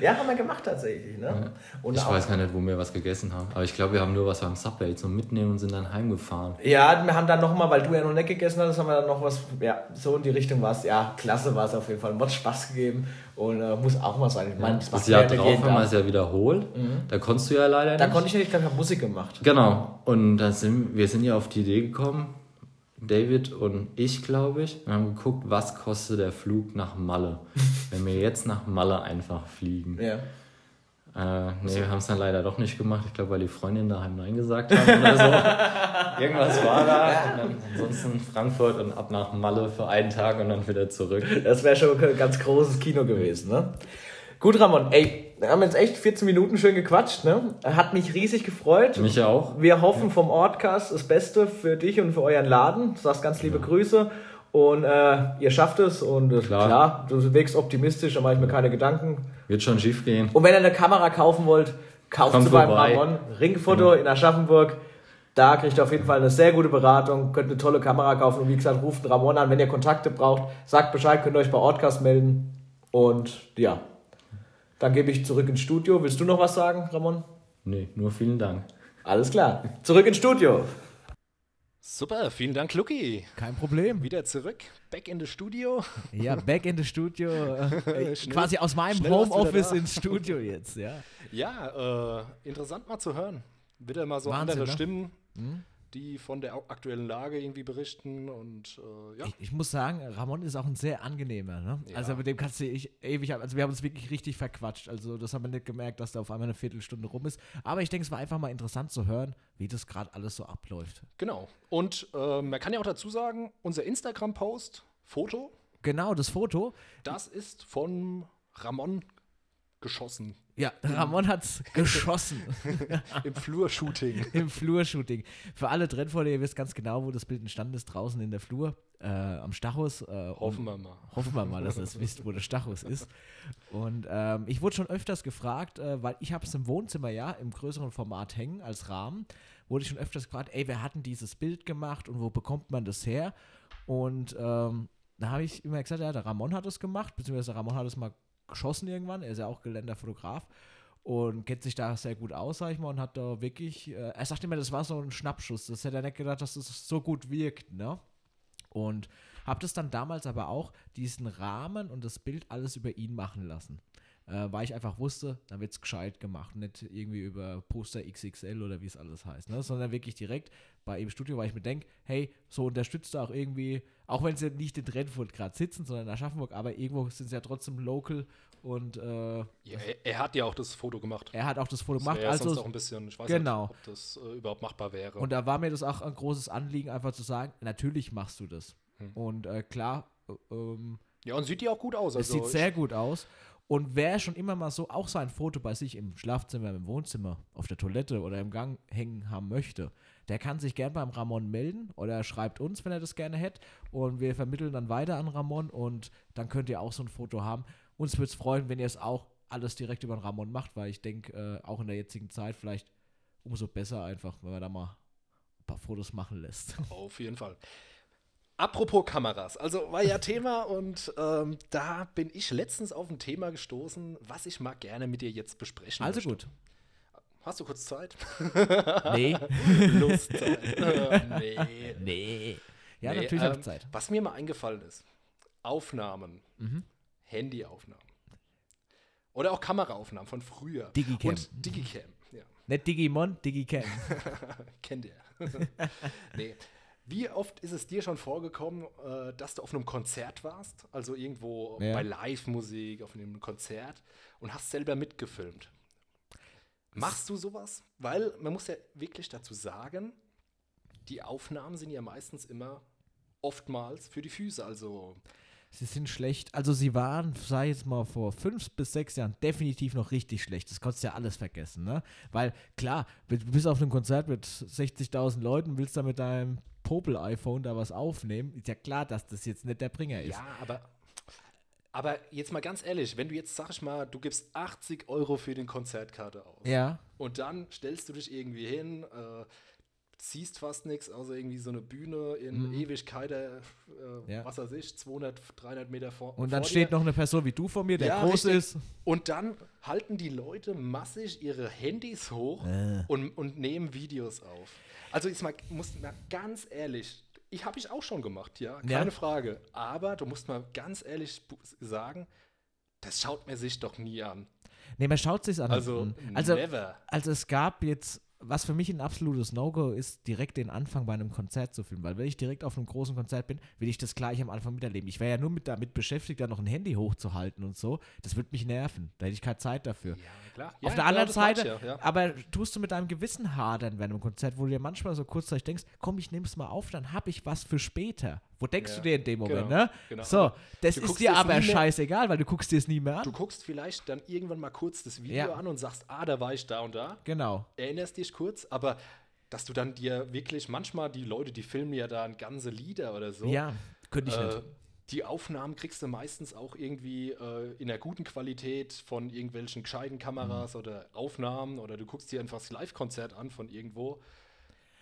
[SPEAKER 4] Ja, haben wir gemacht tatsächlich. Ne? Und
[SPEAKER 3] Ich weiß gar nicht, wo wir was gegessen haben. Aber ich glaube, wir haben nur was beim Subway zum Mitnehmen und sind dann heimgefahren.
[SPEAKER 4] Ja, wir haben dann nochmal, weil du ja noch nicht gegessen hattest, haben wir dann noch was, ja, so in die Richtung war es. Ja, klasse war es auf jeden Fall. Hat Spaß gegeben und äh, muss auch mal sein. Ich meine, das
[SPEAKER 3] Das Jahr drauf haben wir es ja wiederholt. Da konntest du ja leider
[SPEAKER 4] Da
[SPEAKER 3] nicht.
[SPEAKER 4] konnte ich ja nicht, ich glaube, ich habe Musik gemacht.
[SPEAKER 3] Genau. Und da sind, wir sind ja auf die Idee gekommen, David und ich, glaube ich, und haben geguckt, was kostet der Flug nach Malle, wenn wir jetzt nach Malle einfach fliegen.
[SPEAKER 4] Ja.
[SPEAKER 3] Äh, nee, wir haben es dann leider doch nicht gemacht. Ich glaube, weil die Freundin daheim Nein gesagt haben oder so. Irgendwas war da. Und dann ansonsten Frankfurt und ab nach Malle für einen Tag und dann wieder zurück.
[SPEAKER 4] Das wäre schon ein ganz großes Kino gewesen, ne? Gut, Ramon, ey, wir haben jetzt echt 14 Minuten schön gequatscht, ne? Hat mich riesig gefreut.
[SPEAKER 3] Mich auch.
[SPEAKER 4] Wir hoffen vom Ortcast das Beste für dich und für euren Laden. Du sagst ganz liebe Grüße. Und äh, ihr schafft es und äh, klar.
[SPEAKER 3] Klar.
[SPEAKER 4] du wirkst optimistisch, da mache ich mir keine Gedanken.
[SPEAKER 3] Wird schon schief gehen.
[SPEAKER 4] Und wenn ihr eine Kamera kaufen wollt, kauft
[SPEAKER 3] Kommt
[SPEAKER 4] sie beim. Ramon. Ringfoto in Aschaffenburg. Da kriegt ihr auf jeden Fall eine sehr gute Beratung, könnt eine tolle Kamera kaufen und wie gesagt, ruft Ramon an, wenn ihr Kontakte braucht, sagt Bescheid, könnt ihr euch bei Ortcast melden. Und ja, dann gebe ich zurück ins Studio. Willst du noch was sagen, Ramon?
[SPEAKER 3] Nee, nur vielen Dank.
[SPEAKER 4] Alles klar. Zurück ins Studio.
[SPEAKER 2] Super, vielen Dank, Lucky.
[SPEAKER 1] Kein Problem.
[SPEAKER 2] Wieder zurück, back in the Studio.
[SPEAKER 1] Ja, back in the Studio. Äh,
[SPEAKER 2] Schnell-
[SPEAKER 1] quasi aus meinem Homeoffice ins Studio jetzt, ja.
[SPEAKER 2] Ja, äh, interessant mal zu hören. Wieder mal so
[SPEAKER 1] Wahnsinn,
[SPEAKER 2] andere
[SPEAKER 1] ne?
[SPEAKER 2] Stimmen, die von der aktuellen Lage irgendwie berichten und äh, ja.
[SPEAKER 1] Ich, ich muss sagen, Ramon ist auch ein sehr angenehmer. Ne?
[SPEAKER 2] Ja.
[SPEAKER 1] Also mit dem kannst du ich ewig, also wir haben uns wirklich richtig verquatscht. Also das haben wir nicht gemerkt, dass da auf einmal eine Viertelstunde rum ist. Aber ich denke, es war einfach mal interessant zu hören, wie das gerade alles so abläuft.
[SPEAKER 2] Genau. Und äh, man kann ja auch dazu sagen, unser Instagram-Post, Foto,
[SPEAKER 1] Genau, das Foto.
[SPEAKER 2] das ist von Ramon geschossen
[SPEAKER 1] Ja, Ramon hat's geschossen
[SPEAKER 2] im Flurshooting.
[SPEAKER 1] im Flurshooting. Für alle Trendfolge, ihr wisst ganz genau, wo das Bild entstanden ist, draußen in der Flur, äh, am Stachus. Äh,
[SPEAKER 2] Hoffen wir mal.
[SPEAKER 1] Hoffen wir mal, dass ihr es wisst, wo der Stachus ist. Und ähm, ich wurde schon öfters gefragt, äh, weil ich habe es im Wohnzimmer ja im größeren Format hängen als Rahmen, wurde ich schon öfters gefragt, ey, wer hat denn dieses Bild gemacht und wo bekommt man das her? Und ähm, da habe ich immer gesagt, ja, der Ramon hat es gemacht, beziehungsweise der Ramon hat es mal geschossen irgendwann, er ist ja auch gelernter Fotograf und kennt sich da sehr gut aus, sag ich mal, und hat da wirklich, äh, er sagt immer, das war so ein Schnappschuss, das hätte er nicht gedacht, dass das so gut wirkt, ne? Und habe das dann damals aber auch diesen Rahmen und das Bild alles über ihn machen lassen. Äh, weil ich einfach wusste, dann wird es gescheit gemacht. Nicht irgendwie über Poster XXL oder wie es alles heißt, ne? sondern wirklich direkt bei ihm im Studio, weil ich mir denke, hey, so unterstützt du auch irgendwie, auch wenn sie nicht in Trentfurt gerade sitzen, sondern in Aschaffenburg, aber irgendwo sind sie ja trotzdem local und äh,
[SPEAKER 2] Ja, er, er hat ja auch das Foto gemacht.
[SPEAKER 1] er hat auch das Foto
[SPEAKER 2] Das
[SPEAKER 1] gemacht.
[SPEAKER 2] ja sonst
[SPEAKER 1] Also
[SPEAKER 2] auch ein bisschen, ich weiß
[SPEAKER 1] genau.
[SPEAKER 2] nicht, ob das äh, überhaupt machbar wäre.
[SPEAKER 1] Und da war mir das auch ein großes Anliegen, einfach zu sagen, natürlich machst du das.
[SPEAKER 2] Hm.
[SPEAKER 1] Und äh, klar, äh, ähm,
[SPEAKER 2] ja, und sieht ja auch gut aus.
[SPEAKER 1] es
[SPEAKER 2] Also
[SPEAKER 1] sieht sehr gut aus. Und wer schon immer mal so auch sein Foto bei sich im Schlafzimmer, im Wohnzimmer, auf der Toilette oder im Gang hängen haben möchte, der kann sich gern beim Ramon melden oder er schreibt uns, wenn er das gerne hätte. Und wir vermitteln dann weiter an Ramon und dann könnt ihr auch so ein Foto haben. Uns würde es freuen, wenn ihr es auch alles direkt über den Ramon macht, weil ich denke, äh, auch in der jetzigen Zeit vielleicht umso besser einfach, wenn man da mal ein paar Fotos machen lässt.
[SPEAKER 2] Auf jeden Fall. Apropos Kameras, also war ja Thema und ähm, da bin ich letztens auf ein Thema gestoßen, was ich mal gerne mit dir jetzt besprechen
[SPEAKER 1] Also
[SPEAKER 2] möchte.
[SPEAKER 1] gut.
[SPEAKER 2] Hast du kurz Zeit?
[SPEAKER 1] Nee.
[SPEAKER 2] Lust, Zeit. Äh, nee.
[SPEAKER 1] nee. Ja,
[SPEAKER 2] Nee,
[SPEAKER 1] natürlich habe
[SPEAKER 2] ähm,
[SPEAKER 1] ich Zeit.
[SPEAKER 2] Was mir mal eingefallen ist, Aufnahmen,
[SPEAKER 1] Mhm.
[SPEAKER 2] Handyaufnahmen oder auch Kameraaufnahmen von früher.
[SPEAKER 1] Digicam.
[SPEAKER 2] Und Digicam, ja.
[SPEAKER 1] Nicht Digimon, Digicam.
[SPEAKER 2] Kennt ihr. nee. Wie oft ist es dir schon vorgekommen, äh, dass du auf einem Konzert warst? Also irgendwo
[SPEAKER 1] Ja.
[SPEAKER 2] bei Live-Musik, auf einem Konzert und hast selber mitgefilmt. Machst du sowas? Weil man muss ja wirklich dazu sagen, die Aufnahmen sind ja meistens immer oftmals für die Füße. Also
[SPEAKER 1] Sie sind schlecht. Also sie waren, sei jetzt mal vor fünf bis sechs Jahren definitiv noch richtig schlecht. Das konntest du ja alles vergessen, ne? Weil klar, du bist auf einem Konzert mit 60.000 Leuten, willst da mit deinem Popel-iPhone da was aufnehmen, ist ja klar, dass das jetzt nicht der Bringer ist.
[SPEAKER 2] Ja, aber, aber jetzt mal ganz ehrlich, wenn du jetzt, sag ich mal, du gibst 80 Euro für den Konzertkarte aus
[SPEAKER 1] Ja,
[SPEAKER 2] und dann stellst du dich irgendwie hin, äh, siehst fast nichts, außer irgendwie so eine Bühne in Ewigkeit, äh,
[SPEAKER 1] Mhm. Ja.
[SPEAKER 2] was weiß ich, 200, 300 Meter vor
[SPEAKER 1] und dann
[SPEAKER 2] vor
[SPEAKER 1] steht
[SPEAKER 2] dir.
[SPEAKER 1] noch eine Person wie du vor mir, der
[SPEAKER 2] Ja,
[SPEAKER 1] groß
[SPEAKER 2] richtig.
[SPEAKER 1] ist.
[SPEAKER 2] Und dann halten die Leute massig ihre Handys hoch
[SPEAKER 1] Äh.
[SPEAKER 2] und, und nehmen Videos auf. Also ich mal, muss mal ganz ehrlich, ich habe ich auch schon gemacht, ja, keine
[SPEAKER 1] Ja.
[SPEAKER 2] Frage. Aber du musst mal ganz ehrlich sagen, das schaut mir sich doch nie an.
[SPEAKER 1] Nee, man schaut sich an.
[SPEAKER 2] Also,
[SPEAKER 1] also,
[SPEAKER 2] never.
[SPEAKER 1] also es gab jetzt, was für mich ein absolutes No-Go ist, direkt den Anfang bei einem Konzert zu filmen. Weil wenn ich direkt auf einem großen Konzert bin, will ich das gleich am Anfang miterleben. Ich wäre ja nur mit, damit beschäftigt, da noch ein Handy hochzuhalten und so. Das würde mich nerven. Da hätte ich keine Zeit dafür.
[SPEAKER 2] Ja, klar.
[SPEAKER 1] Auf
[SPEAKER 2] Ja,
[SPEAKER 1] der anderen Seite,
[SPEAKER 2] du Ja, ja.
[SPEAKER 1] aber tust du mit deinem Gewissen hadern während einem Konzert, wo du dir manchmal so kurzzeitig denkst, komm, ich nehme es mal auf, dann habe ich was für später. Wo denkst
[SPEAKER 2] Ja,
[SPEAKER 1] du dir in dem Moment,
[SPEAKER 2] genau,
[SPEAKER 1] ne?
[SPEAKER 2] genau.
[SPEAKER 1] So, das
[SPEAKER 2] du
[SPEAKER 1] ist dir aber scheißegal, weil du guckst dir es nie mehr
[SPEAKER 2] Du
[SPEAKER 1] an.
[SPEAKER 2] guckst vielleicht dann irgendwann mal kurz das Video an und sagst, ah, da war ich da und da.
[SPEAKER 1] Genau.
[SPEAKER 2] Erinnerst dich kurz, aber dass du dann dir wirklich, manchmal die Leute, die filmen ja dann ganze Lieder oder so.
[SPEAKER 1] Ja, könnte ich
[SPEAKER 2] äh,
[SPEAKER 1] nicht.
[SPEAKER 2] Die Aufnahmen kriegst du meistens auch irgendwie äh, in einer guten Qualität von irgendwelchen gescheiten
[SPEAKER 1] Mhm.
[SPEAKER 2] Kameras oder Aufnahmen oder du guckst dir einfach das Live-Konzert an von irgendwo.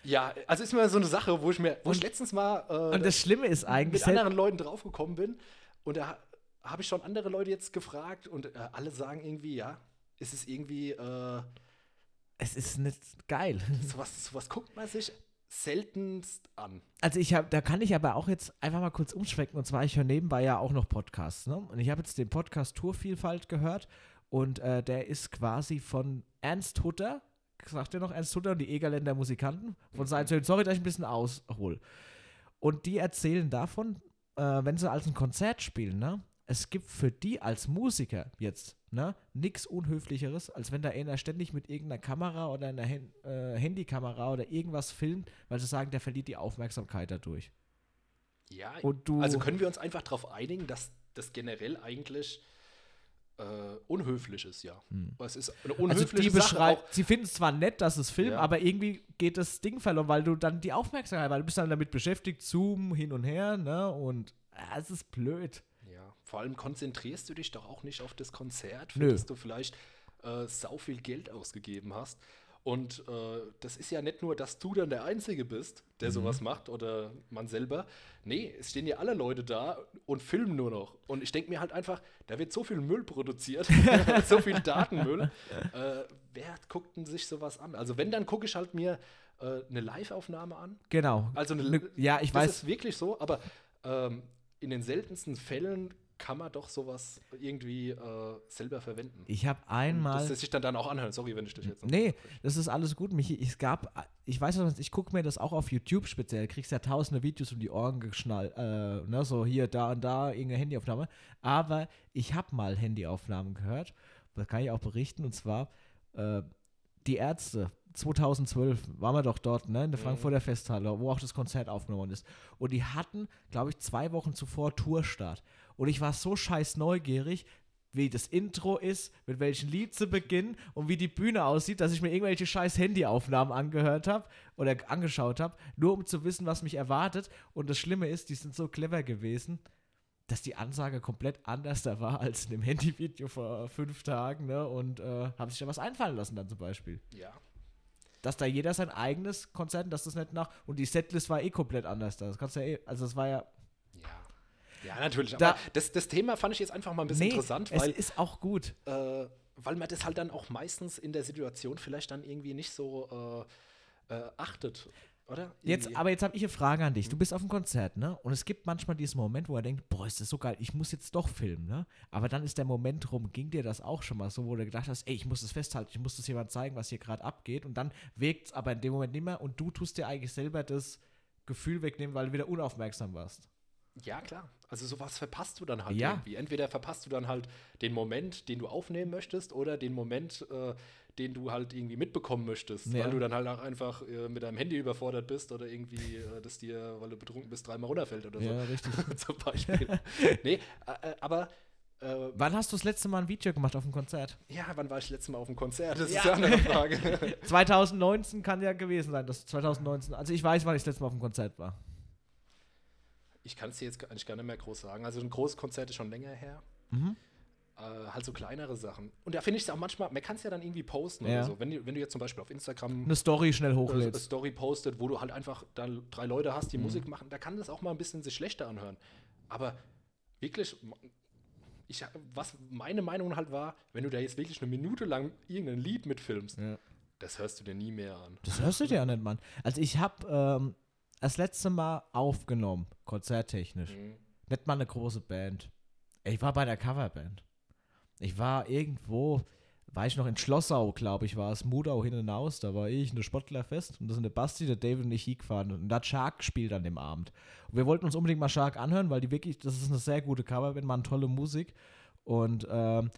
[SPEAKER 2] Ja, also ist mir so eine Sache, wo ich mir, wo ich letztens mal äh,
[SPEAKER 1] Und das Schlimme ist eigentlich,
[SPEAKER 2] mit anderen Leuten draufgekommen bin und da habe ich schon andere Leute jetzt gefragt und äh, alle sagen irgendwie, ja, es ist irgendwie, äh,
[SPEAKER 1] es ist nicht geil.
[SPEAKER 2] sowas, sowas guckt man sich seltenst an.
[SPEAKER 1] Also ich habe, da kann ich aber auch jetzt einfach mal kurz umschwenken. Und zwar, ich höre nebenbei ja auch noch Podcasts. Ne? Und ich habe jetzt den Podcast Tourvielfalt gehört. Und äh, der ist quasi von Ernst Hutter. Sagt ihr noch Ernst Hutter und die Egerländer Musikanten? Von seinen Söhnen. Sorry, dass ich ein bisschen aushol. Und die erzählen davon, äh, wenn sie als ein Konzert spielen, ne? Es gibt für die als Musiker jetzt, ne, nichts Unhöflicheres, als wenn da einer ständig mit irgendeiner Kamera oder einer Hen äh, Handykamera oder irgendwas filmt, weil sie sagen, der verliert die Aufmerksamkeit dadurch.
[SPEAKER 2] Ja,
[SPEAKER 1] Und du-
[SPEAKER 2] also können wir uns einfach darauf einigen, dass das generell eigentlich äh, unhöflich ist, ja. Es ist eine
[SPEAKER 1] Also
[SPEAKER 2] unhöfliche
[SPEAKER 1] die
[SPEAKER 2] Sache
[SPEAKER 1] sie finden es zwar nett, dass es filmen,
[SPEAKER 2] Ja.
[SPEAKER 1] aber irgendwie geht das Ding verloren, weil du dann die Aufmerksamkeit, weil du bist dann damit beschäftigt, Zoom hin und her, ne, und äh, es ist blöd.
[SPEAKER 2] Vor allem konzentrierst du dich doch auch nicht auf das Konzert, für
[SPEAKER 1] Nö.
[SPEAKER 2] das du vielleicht äh, sau viel Geld ausgegeben hast. Und äh, das ist ja nicht nur, dass du dann der Einzige bist, der
[SPEAKER 1] Mhm.
[SPEAKER 2] sowas macht oder man selber. Nee, es stehen ja alle Leute da und filmen nur noch. Und ich denke mir halt einfach, da wird so viel Müll produziert, so viel Datenmüll. Äh, wer guckt denn sich sowas an? Also wenn, dann gucke ich halt mir äh, eine Live-Aufnahme an.
[SPEAKER 1] Genau.
[SPEAKER 2] Also eine,
[SPEAKER 1] Ne- ja, ich
[SPEAKER 2] das
[SPEAKER 1] weiß.
[SPEAKER 2] ist wirklich so, aber ähm, in den seltensten Fällen kann man doch sowas irgendwie äh, selber verwenden.
[SPEAKER 1] Ich habe
[SPEAKER 2] Das
[SPEAKER 1] einmal.
[SPEAKER 2] lässt sich dann, dann auch anhören. Sorry, wenn ich dich jetzt.
[SPEAKER 1] Nee, das ist alles gut, Michi. Es gab, ich weiß noch, ich gucke mir das auch auf YouTube speziell. Kriegst ja tausende Videos um die Ohren geschnallt. Äh, ne, so hier, da und da, irgendeine Handyaufnahme. Aber ich habe mal Handyaufnahmen gehört. Das kann ich auch berichten. Und zwar äh, die Ärzte. 2012 waren wir doch dort, ne, in der Frankfurter Festhalle, wo auch das Konzert aufgenommen ist. Und die hatten, glaube ich, zwei Wochen zuvor Tourstart. Und ich war so scheiß neugierig, wie das Intro ist, mit welchem Lied zu beginnen und wie die Bühne aussieht, dass ich mir irgendwelche scheiß Handyaufnahmen angehört habe oder angeschaut habe, nur um zu wissen, was mich erwartet. Und das Schlimme ist, die sind so clever gewesen, dass die Ansage komplett anders da war als in dem Handyvideo vor fünf Tagen, ne? Und äh, haben sich da was einfallen lassen dann zum Beispiel.
[SPEAKER 2] Ja.
[SPEAKER 1] Dass da jeder sein eigenes Konzert, dass das nicht nach. Und die Setlist war eh komplett anders da. Das kannst du ja eh. Also das war ja.
[SPEAKER 2] Ja. Natürlich.
[SPEAKER 1] Da-
[SPEAKER 2] aber das, das Thema fand ich jetzt einfach mal ein bisschen interessant,
[SPEAKER 1] es
[SPEAKER 2] weil,
[SPEAKER 1] ist auch gut.
[SPEAKER 2] äh, weil man das halt dann auch meistens in der Situation vielleicht dann irgendwie nicht so äh, äh, achtet, oder?
[SPEAKER 1] Jetzt, aber jetzt habe ich eine Frage an dich. Du bist auf einem Konzert, ne? Und es gibt manchmal diesen Moment, wo er denkt, boah, ist das so geil, ich muss jetzt doch filmen, ne? Aber dann ist der Moment rum. Ging dir das auch schon mal so, wo du gedacht hast, ey, ich muss das festhalten, ich muss das jemand zeigen, was hier gerade abgeht. Und dann wirkt es aber in dem Moment nicht mehr und du tust dir eigentlich selber das Gefühl wegnehmen, weil du wieder unaufmerksam warst.
[SPEAKER 2] Ja, klar. Also sowas verpasst du dann halt
[SPEAKER 1] Ja.
[SPEAKER 2] irgendwie. Entweder verpasst du dann halt den Moment, den du aufnehmen möchtest, oder den Moment, äh, den du halt irgendwie mitbekommen möchtest,
[SPEAKER 1] Ja.
[SPEAKER 2] weil du dann halt auch einfach äh, mit deinem Handy überfordert bist oder irgendwie, äh, das dir, weil du betrunken bist, dreimal runterfällt oder so.
[SPEAKER 1] Ja, richtig.
[SPEAKER 2] Zum Beispiel. nee, äh, äh, aber äh,
[SPEAKER 1] Wann hast du das letzte Mal ein Video gemacht auf dem Konzert?
[SPEAKER 2] ja, wann war ich letztes Mal auf dem Konzert? Das
[SPEAKER 1] Ja.
[SPEAKER 2] ist ja eine andere Frage.
[SPEAKER 1] 2019 kann ja gewesen sein, das 2019. Also ich weiß, wann ich das letzte Mal auf dem Konzert war.
[SPEAKER 2] Ich kann es dir jetzt eigentlich gar nicht mehr groß sagen. Also ein großes Konzert ist schon länger her.
[SPEAKER 1] Mhm.
[SPEAKER 2] Äh, halt so kleinere Sachen. Und da finde ich es auch manchmal, man kann es ja dann irgendwie posten
[SPEAKER 1] Ja.
[SPEAKER 2] oder so. Wenn, du- wenn du jetzt zum Beispiel auf Instagram
[SPEAKER 1] Eine Story schnell
[SPEAKER 2] äh, eine
[SPEAKER 1] hochlädst.
[SPEAKER 2] Story postet, wo du halt einfach dann drei Leute hast, die
[SPEAKER 1] Mhm.
[SPEAKER 2] Musik machen, da kann das auch mal ein bisschen sich schlechter anhören. Aber wirklich, ich, was meine Meinung halt war, wenn du da jetzt wirklich eine Minute lang irgendein Lied mitfilmst,
[SPEAKER 1] Ja.
[SPEAKER 2] das hörst du dir nie mehr an.
[SPEAKER 1] Das hörst du dir ja nicht, Mann. Also ich habe ähm, das letzte Mal aufgenommen, konzerttechnisch.
[SPEAKER 2] Mhm.
[SPEAKER 1] Nicht mal eine große Band. Ich war bei der Coverband. Ich war irgendwo, war ich noch in Schlossau, glaube ich, war es, Mudau hin und aus. Da war ich, eine Sportlerfest und da sind der Basti, der David und ich hingefahren. Und da hat Shark gespielt an dem Abend. Und wir wollten uns unbedingt mal Shark anhören, weil die wirklich, das ist eine sehr gute Coverband, machen tolle Musik. Und ähm,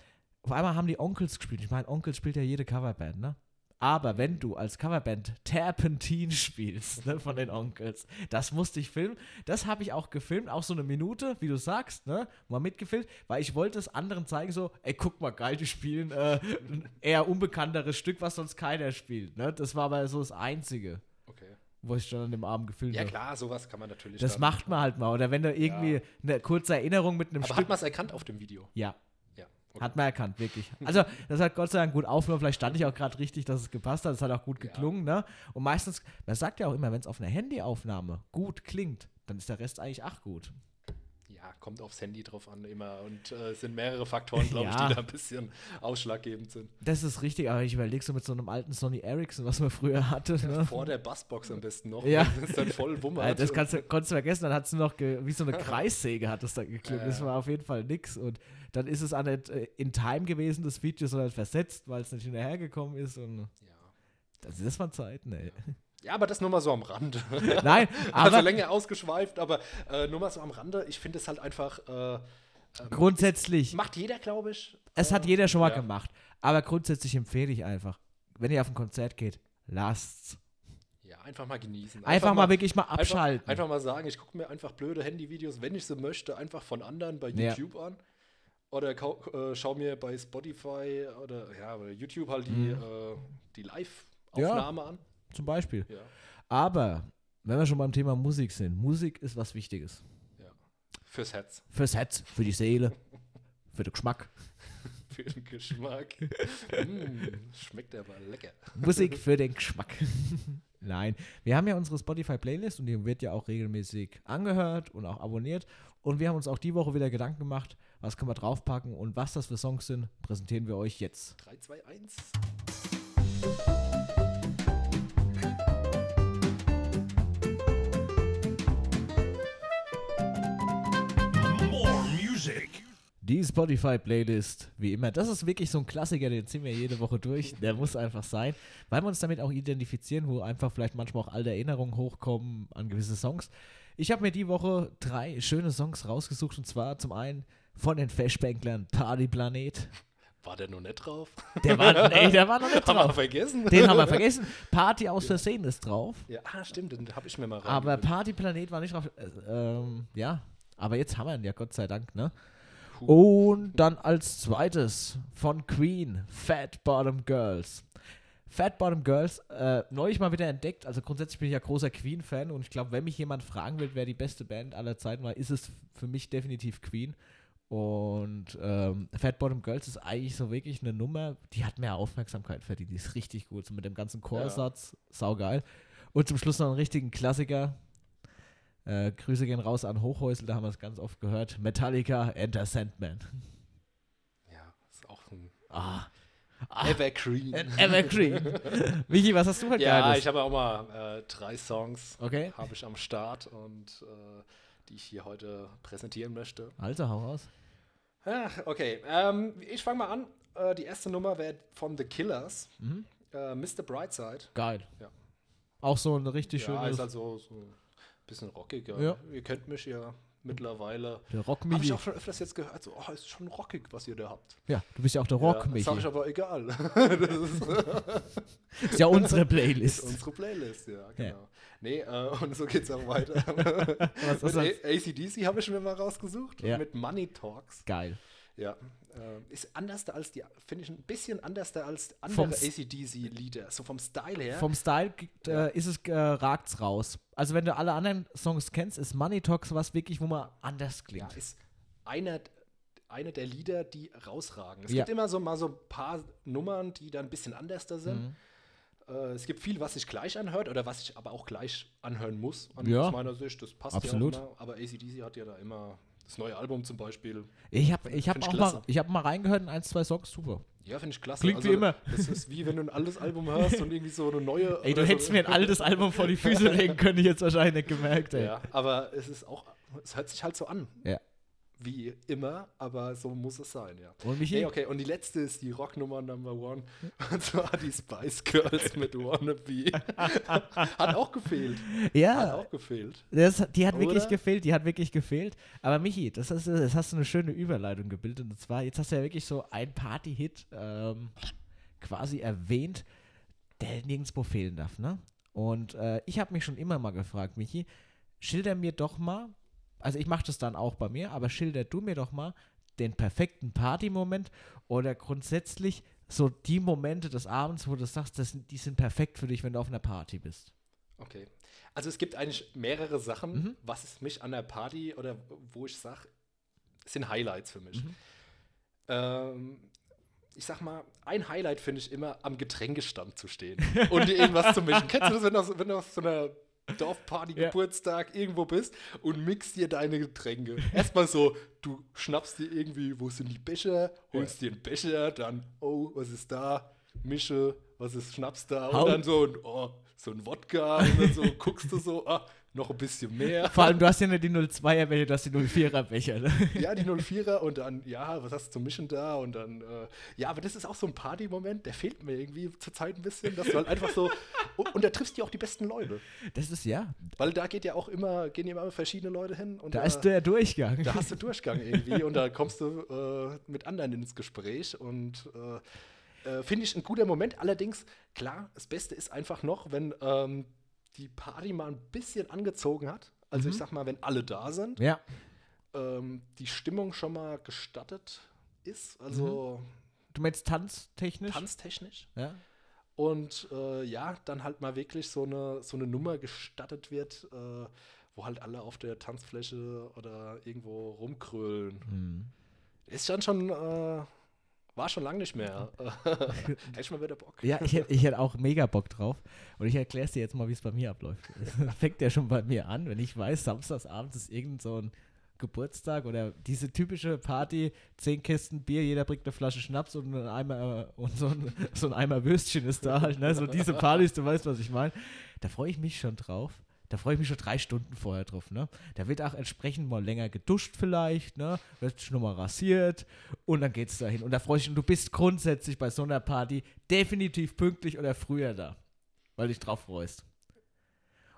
[SPEAKER 1] auf einmal haben die Onkels gespielt. Ich meine, Onkels spielt ja jede Coverband, ne? Aber wenn du als Coverband Terpentin spielst, ne, von den Onkels, das musste ich filmen. Das habe ich auch gefilmt, auch so eine Minute, wie du sagst, ne, mal mitgefilmt, weil ich wollte es anderen zeigen, so, ey, guck mal, geil, die spielen äh, ein eher unbekannteres Stück, was sonst keiner spielt, ne. Das war aber so das Einzige,
[SPEAKER 2] Okay.
[SPEAKER 1] wo ich dann an dem Abend gefilmt
[SPEAKER 2] Ja
[SPEAKER 1] habe.
[SPEAKER 2] klar, sowas kann man natürlich.
[SPEAKER 1] Das macht man halt mal. Oder wenn du irgendwie eine kurze Erinnerung mit einem
[SPEAKER 2] Aber
[SPEAKER 1] Stück.
[SPEAKER 2] hat man es erkannt auf dem Video?
[SPEAKER 1] ja,
[SPEAKER 2] Ja. Okay.
[SPEAKER 1] hat man erkannt, wirklich. Also, das hat Gott sei Dank gut aufgenommen. Vielleicht stand ich auch gerade richtig, dass es gepasst hat. Es hat auch gut geklungen, ne? Und meistens, man sagt ja auch immer, wenn es auf einer Handyaufnahme gut klingt, dann ist der Rest eigentlich auch gut.
[SPEAKER 2] Ja, kommt aufs Handy drauf an immer. Und äh, es sind mehrere Faktoren, glaube
[SPEAKER 1] Ja.
[SPEAKER 2] ich, die da ein bisschen ausschlaggebend sind.
[SPEAKER 1] Das ist richtig, aber ich überlege so mit so einem alten Sony Ericsson, was man früher hatte. Ne?
[SPEAKER 2] Vor der Bassbox am besten noch.
[SPEAKER 1] Ja.
[SPEAKER 2] Das ist dann voll Wummert.
[SPEAKER 1] Ja, das kannst du, konntest du vergessen, dann hat es noch wie so eine Kreissäge hat es da geklungen.
[SPEAKER 2] Ja,
[SPEAKER 1] Das war auf jeden Fall nix. Und dann ist es auch nicht äh, in Time gewesen, das Video, sondern versetzt, weil es nicht hinterhergekommen ist. Und
[SPEAKER 2] ja.
[SPEAKER 1] das, das waren Zeiten, ey.
[SPEAKER 2] ja, aber das nur mal so am Rande.
[SPEAKER 1] Nein,
[SPEAKER 2] also
[SPEAKER 1] aber
[SPEAKER 2] länger ausgeschweift, aber äh, nur mal so am Rande. Ich finde es halt einfach. Äh,
[SPEAKER 1] grundsätzlich,
[SPEAKER 2] macht jeder, glaube ich.
[SPEAKER 1] es hat
[SPEAKER 2] Äh,
[SPEAKER 1] jeder schon mal
[SPEAKER 2] ja.
[SPEAKER 1] gemacht. Aber grundsätzlich empfehle ich einfach, wenn ihr auf ein Konzert geht, lasst's.
[SPEAKER 2] Ja, einfach mal genießen.
[SPEAKER 1] Einfach, mal wirklich mal
[SPEAKER 2] Einfach,
[SPEAKER 1] abschalten.
[SPEAKER 2] einfach mal sagen, ich gucke mir einfach blöde Handyvideos, wenn ich sie möchte, einfach von anderen bei
[SPEAKER 1] Ja.
[SPEAKER 2] YouTube an. Oder äh, schau mir bei Spotify oder ja, oder YouTube halt die,
[SPEAKER 1] Mhm.
[SPEAKER 2] äh, die Live-Aufnahme an.
[SPEAKER 1] Zum Beispiel.
[SPEAKER 2] Ja.
[SPEAKER 1] Aber, wenn wir schon beim Thema Musik sind, Musik ist was Wichtiges.
[SPEAKER 2] ja. Fürs Herz,
[SPEAKER 1] Fürs Herz, für die Seele, für den Geschmack.
[SPEAKER 2] für den Geschmack. mm, schmeckt aber lecker.
[SPEAKER 1] Musik für den Geschmack. Nein, wir haben ja unsere Spotify-Playlist und die wird ja auch regelmäßig angehört und auch abonniert. Und wir haben uns auch die Woche wieder Gedanken gemacht, was können wir draufpacken und was das für Songs sind, präsentieren wir euch jetzt.
[SPEAKER 2] 3, 2, 1.
[SPEAKER 5] music.
[SPEAKER 1] Die Spotify-Playlist, wie immer, das ist wirklich so ein Klassiker, den ziehen wir jede Woche durch. Der muss einfach sein, weil wir uns damit auch identifizieren, wo einfach vielleicht manchmal auch alte Erinnerungen hochkommen an gewisse Songs. Ich habe mir die Woche drei schöne Songs rausgesucht und zwar zum einen von den Fashbanklern Party Planet.
[SPEAKER 2] War der noch nicht drauf?
[SPEAKER 1] Der war, nee, der war noch nicht
[SPEAKER 2] Haben wir
[SPEAKER 1] drauf.
[SPEAKER 2] vergessen?
[SPEAKER 1] Den haben wir vergessen. Party aus Versehen ist drauf.
[SPEAKER 2] Ja, ah, stimmt, den habe ich mir mal
[SPEAKER 1] Aber
[SPEAKER 2] reingewöhnt.
[SPEAKER 1] Party Planet war nicht drauf. Äh, ähm, ja, aber jetzt haben wir ihn ja, Gott sei Dank, ne? Und dann als zweites von Queen, Fat Bottom Girls. Fat Bottom Girls, äh, neulich mal wieder entdeckt. Also grundsätzlich bin ich ja großer Queen-Fan und ich glaube, wenn mich jemand fragen will, wer die beste Band aller Zeiten war, ist es für mich definitiv Queen. Und ähm, Fat Bottom Girls ist eigentlich so wirklich eine Nummer, die hat mehr Aufmerksamkeit verdient. Die ist richtig gut. So mit dem ganzen Chorsatz, saugeil. Und zum Schluss noch einen richtigen Klassiker. Äh, Grüße gehen raus an Hochhäusl, da haben wir es ganz oft gehört. Metallica, Enter Sandman.
[SPEAKER 2] Ja, ist auch ein
[SPEAKER 1] Ah,
[SPEAKER 2] Evergreen.
[SPEAKER 1] ein Evergreen. Michi, was hast du heute
[SPEAKER 2] Ja,
[SPEAKER 1] Geiles?
[SPEAKER 2] ich habe auch mal äh, drei Songs
[SPEAKER 1] Okay.
[SPEAKER 2] habe ich am Start und äh, die ich hier heute präsentieren möchte.
[SPEAKER 1] Also, hau raus.
[SPEAKER 2] Ah, okay, ähm, ich fange mal an. Äh, die erste Nummer wäre von The Killers,
[SPEAKER 1] Mhm.
[SPEAKER 2] äh, Mr. Brightside.
[SPEAKER 1] Geil.
[SPEAKER 2] Ja.
[SPEAKER 1] Auch so ein richtig
[SPEAKER 2] Ja,
[SPEAKER 1] schönes.
[SPEAKER 2] ist also so bisschen rockig. Ja.
[SPEAKER 1] Ja.
[SPEAKER 2] Ihr kennt mich ja mittlerweile.
[SPEAKER 1] der Rock
[SPEAKER 2] Habe ich auch schon öfters jetzt gehört, so, oh, ist schon rockig, was ihr da habt.
[SPEAKER 1] Ja, du bist ja auch der Rock
[SPEAKER 2] ja. Sag ich aber egal.
[SPEAKER 1] ist ja unsere
[SPEAKER 2] ist
[SPEAKER 1] Playlist.
[SPEAKER 2] unsere Playlist, ja, genau. Nee, äh, und so geht's auch weiter.
[SPEAKER 1] Was ist
[SPEAKER 2] mit
[SPEAKER 1] das?
[SPEAKER 2] ACDC habe ich mir mal rausgesucht.
[SPEAKER 1] Ja.
[SPEAKER 2] Mit Money Talks.
[SPEAKER 1] Geil.
[SPEAKER 2] Ja. Äh, ist anders als die, finde ich ein bisschen anders als andere ACDC-Lieder. So vom Style her.
[SPEAKER 1] Vom Style äh, ist es, äh, ragt's raus. Also, wenn du alle anderen Songs kennst, ist Money Talks was wirklich, wo man anders
[SPEAKER 2] ja,
[SPEAKER 1] klingt.
[SPEAKER 2] ist einer, einer der Lieder, die rausragen. Es
[SPEAKER 1] Ja.
[SPEAKER 2] gibt immer so mal so ein paar Nummern, die dann ein bisschen anders da sind.
[SPEAKER 1] Mhm.
[SPEAKER 2] Äh, es gibt viel, was sich gleich anhört oder was ich aber auch gleich anhören muss. An,
[SPEAKER 1] Ja.
[SPEAKER 2] Aus meiner Sicht, das passt
[SPEAKER 1] Absolut.
[SPEAKER 2] ja immer. Aber ACDC hat ja da immer Das neue Album zum Beispiel.
[SPEAKER 1] Ich habe ich hab
[SPEAKER 2] ich
[SPEAKER 1] auch
[SPEAKER 2] klasse.
[SPEAKER 1] mal, ich hab mal reingehört in ein, zwei Songs, super.
[SPEAKER 2] Ja, finde ich klasse.
[SPEAKER 1] Klingt wie immer.
[SPEAKER 2] Das ist wie wenn du ein altes Album hörst und irgendwie so eine neue.
[SPEAKER 1] Ey, du hättest
[SPEAKER 2] so,
[SPEAKER 1] mir ein altes Album vor die Füße legen können, ich jetzt wahrscheinlich nicht gemerkt, ey.
[SPEAKER 2] Ja, aber es ist auch, es hört sich halt so an.
[SPEAKER 1] Ja.
[SPEAKER 2] Wie immer, aber so muss es sein, ja.
[SPEAKER 1] Und Michi?
[SPEAKER 2] Hey, okay, und die letzte ist die Rocknummer Number One. Und zwar die Spice Girls mit Wannabe. Hat auch gefehlt. Hat
[SPEAKER 1] Ja,
[SPEAKER 2] auch gefehlt.
[SPEAKER 1] das, die hat wirklich
[SPEAKER 2] Oder?
[SPEAKER 1] gefehlt, die hat wirklich gefehlt. Aber Michi, das, ist, das hast du eine schöne Überleitung gebildet. Und zwar, jetzt hast du ja wirklich so ein Party-Hit ähm, quasi erwähnt, der nirgendwo fehlen darf, ne? Und äh, ich habe mich schon immer mal gefragt, Michi, schilder mir doch mal, also ich mache das dann auch bei mir, aber schilder du mir doch mal den perfekten Party-Moment oder grundsätzlich so die Momente des Abends, wo du sagst, das, sind- die sind perfekt für dich, wenn du auf einer Party bist.
[SPEAKER 2] Okay. Also es gibt eigentlich mehrere Sachen,
[SPEAKER 1] Mhm.
[SPEAKER 2] was es mich an der Party oder wo ich sage, sind Highlights für mich.
[SPEAKER 1] Mhm.
[SPEAKER 2] Ähm, ich sag mal, ein Highlight finde ich immer, am Getränkestand zu stehen und dir irgendwas zu mischen. Kennst du das, wenn du, auf- wenn du auf so einer Dorfparty,
[SPEAKER 1] Ja.
[SPEAKER 2] Geburtstag irgendwo bist und mixt dir deine Getränke? Erstmal so, du schnappst dir irgendwie, wo sind die Becher, holst dir einen Becher, dann, oh, was ist da? Mische, was ist Schnaps da? Und dann so ein, oh, so ein Wodka und dann so guckst du so, ah, noch ein bisschen mehr.
[SPEAKER 1] Vor allem, du hast ja nicht die 02er Becher, du hast die 04er Becher. Ne?
[SPEAKER 2] Ja, die 04er und dann, ja, was hast du zum Mischen da? Und dann, äh, ja, aber das ist auch so ein Party-Moment, der fehlt mir irgendwie zurzeit ein bisschen, dass du halt einfach so, und, und da triffst du auch die besten Leute.
[SPEAKER 1] Das ist ja,
[SPEAKER 2] Weil da geht ja auch immer, gehen ja immer verschiedene Leute hin und
[SPEAKER 1] da ist der Durchgang.
[SPEAKER 2] da hast du Durchgang irgendwie und da kommst du äh, mit anderen ins Gespräch und äh, äh, finde ich ein guter Moment. Allerdings, klar, das Beste ist einfach noch, wenn ähm, die Party mal ein bisschen angezogen hat. Also ich sag mal, wenn alle da sind,
[SPEAKER 1] Ja,
[SPEAKER 2] ähm, die Stimmung schon mal gestattet ist, also
[SPEAKER 1] du meinst tanztechnisch?
[SPEAKER 2] tanztechnisch.
[SPEAKER 1] Ja.
[SPEAKER 2] Und äh, ja, dann halt mal wirklich so eine, so eine Nummer gestattet wird, äh, wo halt alle auf der Tanzfläche oder irgendwo rumkrölen.
[SPEAKER 1] Hm.
[SPEAKER 2] Ist dann schon, äh, war schon lange nicht mehr. Hätte mal wieder Bock.
[SPEAKER 1] Ja, ich hätte, ich hätte auch mega Bock drauf. Und ich erkläre es dir jetzt mal, wie es bei mir abläuft. Fängt ja schon bei mir an, wenn ich weiß, samstagsabends ist irgend so ein Geburtstag oder diese typische Party, zehn Kisten Bier, jeder bringt eine Flasche Schnaps und ein Eimer, äh, und so ein, so ein Eimer Würstchen ist da halt, ne? So diese Partys, du weißt, was ich meine. Da freue ich mich schon drauf. Da freue ich mich schon drei Stunden vorher drauf, ne? Da wird auch entsprechend mal länger geduscht vielleicht, ne? Wird schon mal rasiert und dann geht's dahin. Und da freue ich mich, und du bist grundsätzlich bei so einer Party definitiv pünktlich oder früher da, weil dich drauf freust.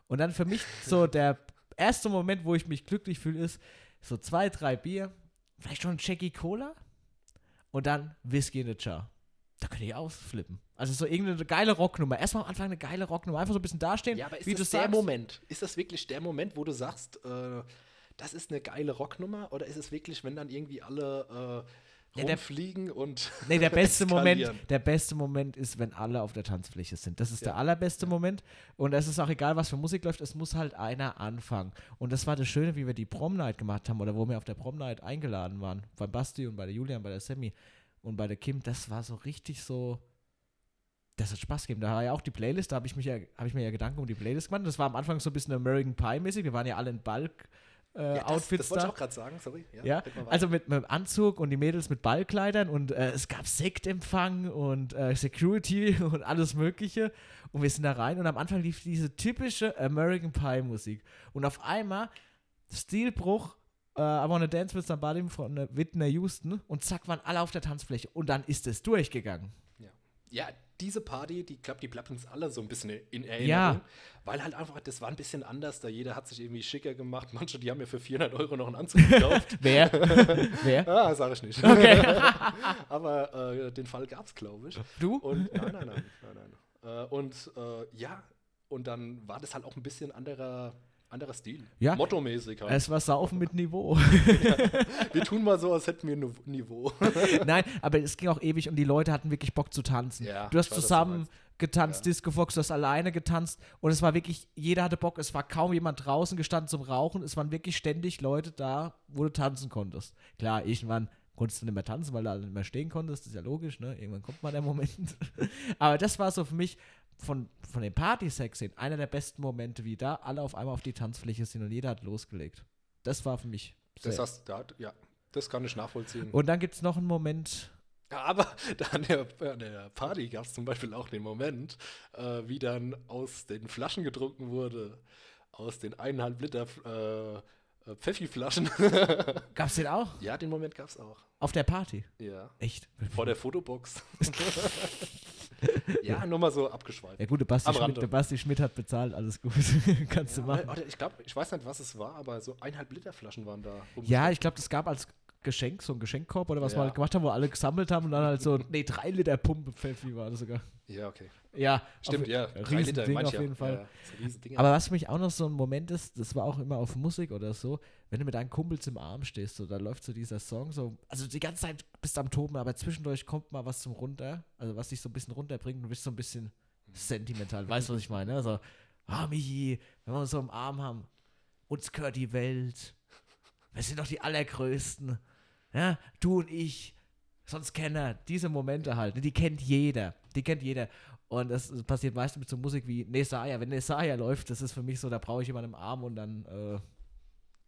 [SPEAKER 1] Und dann für mich so der erste Moment, wo ich mich glücklich fühle, ist so zwei, drei Bier, vielleicht schon ein Jackie Cola und dann Whisky in the Jar. Da könnte ich ausflippen. Also so irgendeine geile Rocknummer. Erstmal am Anfang eine geile Rocknummer. Einfach so ein bisschen dastehen,
[SPEAKER 2] Ja, aber ist
[SPEAKER 1] wie
[SPEAKER 2] das der
[SPEAKER 1] sagst.
[SPEAKER 2] Moment? Ist das wirklich der Moment, wo du sagst, äh, das ist eine geile Rocknummer? Oder ist es wirklich, wenn dann irgendwie alle äh,
[SPEAKER 1] Ja, der-
[SPEAKER 2] rumfliegen und
[SPEAKER 1] Nee, der beste Moment, der beste Moment ist, wenn alle auf der Tanzfläche sind. Das ist
[SPEAKER 2] Ja.
[SPEAKER 1] der allerbeste Moment. Und es ist auch egal, was für Musik läuft, es muss halt einer anfangen. Und das war das Schöne, wie wir die Prom Night gemacht haben oder wo wir auf der Prom Night eingeladen waren. Bei Basti und bei der Julian, bei der Sammy und bei der Kim. Das war so richtig so. Das hat Spaß gegeben. Da war ja auch die Playlist, da habe ich, mich ja, hab ich mir ja Gedanken um die Playlist gemacht. Das war am Anfang so ein bisschen American Pie-mäßig. Wir waren ja alle in Bulk. Äh,
[SPEAKER 2] Ja, das,
[SPEAKER 1] Outfits
[SPEAKER 2] das wollte
[SPEAKER 1] da.
[SPEAKER 2] ich auch gerade sagen, sorry.
[SPEAKER 1] Ja,
[SPEAKER 2] weiter.
[SPEAKER 1] also mit, mit Anzug und die Mädels mit Ballkleidern und äh, es gab Sektempfang und äh, Security und alles Mögliche. Und wir sind da rein und am Anfang lief diese typische American Pie Musik. Und auf einmal Stilbruch, äh, I Wanna Dance with Somebody von äh, Whitney Houston und zack waren alle auf der Tanzfläche und dann ist es durchgegangen.
[SPEAKER 2] Ja. ja, diese Party, die klappt, die bleibt uns alle so ein bisschen in Erinnerung.
[SPEAKER 1] Ja.
[SPEAKER 2] Weil halt einfach, das war ein bisschen anders, da jeder hat sich irgendwie schicker gemacht. Manche, die haben ja für 400 Euro noch einen Anzug gekauft.
[SPEAKER 1] Wer? Wer?
[SPEAKER 2] ah, sag ich nicht.
[SPEAKER 1] Okay.
[SPEAKER 2] Aber äh, den Fall gab es, glaube ich.
[SPEAKER 1] Du?
[SPEAKER 2] Und nein, nein, nein, nein, nein. Äh, und äh, ja, und dann war das halt auch ein bisschen anderer, anderer Stil.
[SPEAKER 1] Ja.
[SPEAKER 2] Mottomäßig halt.
[SPEAKER 1] Es war Saufen mit Niveau.
[SPEAKER 2] wir tun mal so, als hätten wir ein Niveau.
[SPEAKER 1] Nein, aber es ging auch ewig und die Leute hatten wirklich Bock zu tanzen.
[SPEAKER 2] Ja,
[SPEAKER 1] du hast
[SPEAKER 2] weiß, du
[SPEAKER 1] zusammen
[SPEAKER 2] meinst.
[SPEAKER 1] getanzt,
[SPEAKER 2] Ja.
[SPEAKER 1] Disco Fox, du hast alleine getanzt und es war wirklich, jeder hatte Bock, es war kaum jemand draußen gestanden zum Rauchen, es waren wirklich ständig Leute da, wo du tanzen konntest. Klar, irgendwann konntest du nicht mehr tanzen, weil du nicht mehr stehen konntest, das ist ja logisch, ne? Irgendwann kommt mal der Moment. aber das war so für mich von, von den Party-Sex einer der besten Momente, wie da alle auf einmal auf die Tanzfläche sind und jeder hat losgelegt. Das war für mich
[SPEAKER 2] Das hast, da, ja, das kann ich nachvollziehen.
[SPEAKER 1] Und dann gibt es noch einen Moment,
[SPEAKER 2] Ja, aber da an der, an der Party gab es zum Beispiel auch den Moment, äh, wie dann aus den Flaschen getrunken wurde, aus den eineinhalb Liter äh, äh, Pfeffi-Flaschen.
[SPEAKER 1] gab es den auch?
[SPEAKER 2] ja, den Moment gab es auch.
[SPEAKER 1] Auf der Party.
[SPEAKER 2] Ja.
[SPEAKER 1] Echt?
[SPEAKER 2] Vor der Fotobox. ja, nur mal so abgeschweift.
[SPEAKER 1] Ja gut, der Basti, Schmidt, der Basti Schmidt hat bezahlt, alles gut. Kannst du
[SPEAKER 2] Ja,
[SPEAKER 1] machen.
[SPEAKER 2] oder, oder ich glaube, ich weiß nicht, was es war, aber so eineinhalb Liter Flaschen waren da.
[SPEAKER 1] Ja, ich glaube, das gab als Geschenk, so ein Geschenkkorb oder was wir
[SPEAKER 2] Ja.
[SPEAKER 1] halt gemacht haben, wo alle gesammelt haben und dann halt so, nee, drei Liter Pumpe Pfeffi war das sogar.
[SPEAKER 2] Ja, okay.
[SPEAKER 1] Ja,
[SPEAKER 2] Stimmt,
[SPEAKER 1] auf,
[SPEAKER 2] ja. Drei Liter, manche
[SPEAKER 1] auf jeden Fall.
[SPEAKER 2] Ja.
[SPEAKER 1] Aber was für mich auch noch so ein Moment ist, das war auch immer auf Musik oder so, wenn du mit deinen Kumpels im Arm stehst, so, da läuft so dieser Song so, also die ganze Zeit bist du am Toben, aber zwischendurch kommt mal was zum Runter, also was dich so ein bisschen runterbringt und bist so ein bisschen sentimental, weißt du, was ich meine? Also, ah, Michi, wenn wir uns so im Arm haben, uns gehört die Welt, wir sind doch die Allergrößten, ja, du und ich, sonst Kenner, diese Momente halt, ne, die kennt jeder, die kennt jeder. Und das passiert meistens mit so Musik wie Nesaya. Wenn Nesaya läuft, das ist für mich so, da brauche ich jemanden im Arm und dann, äh,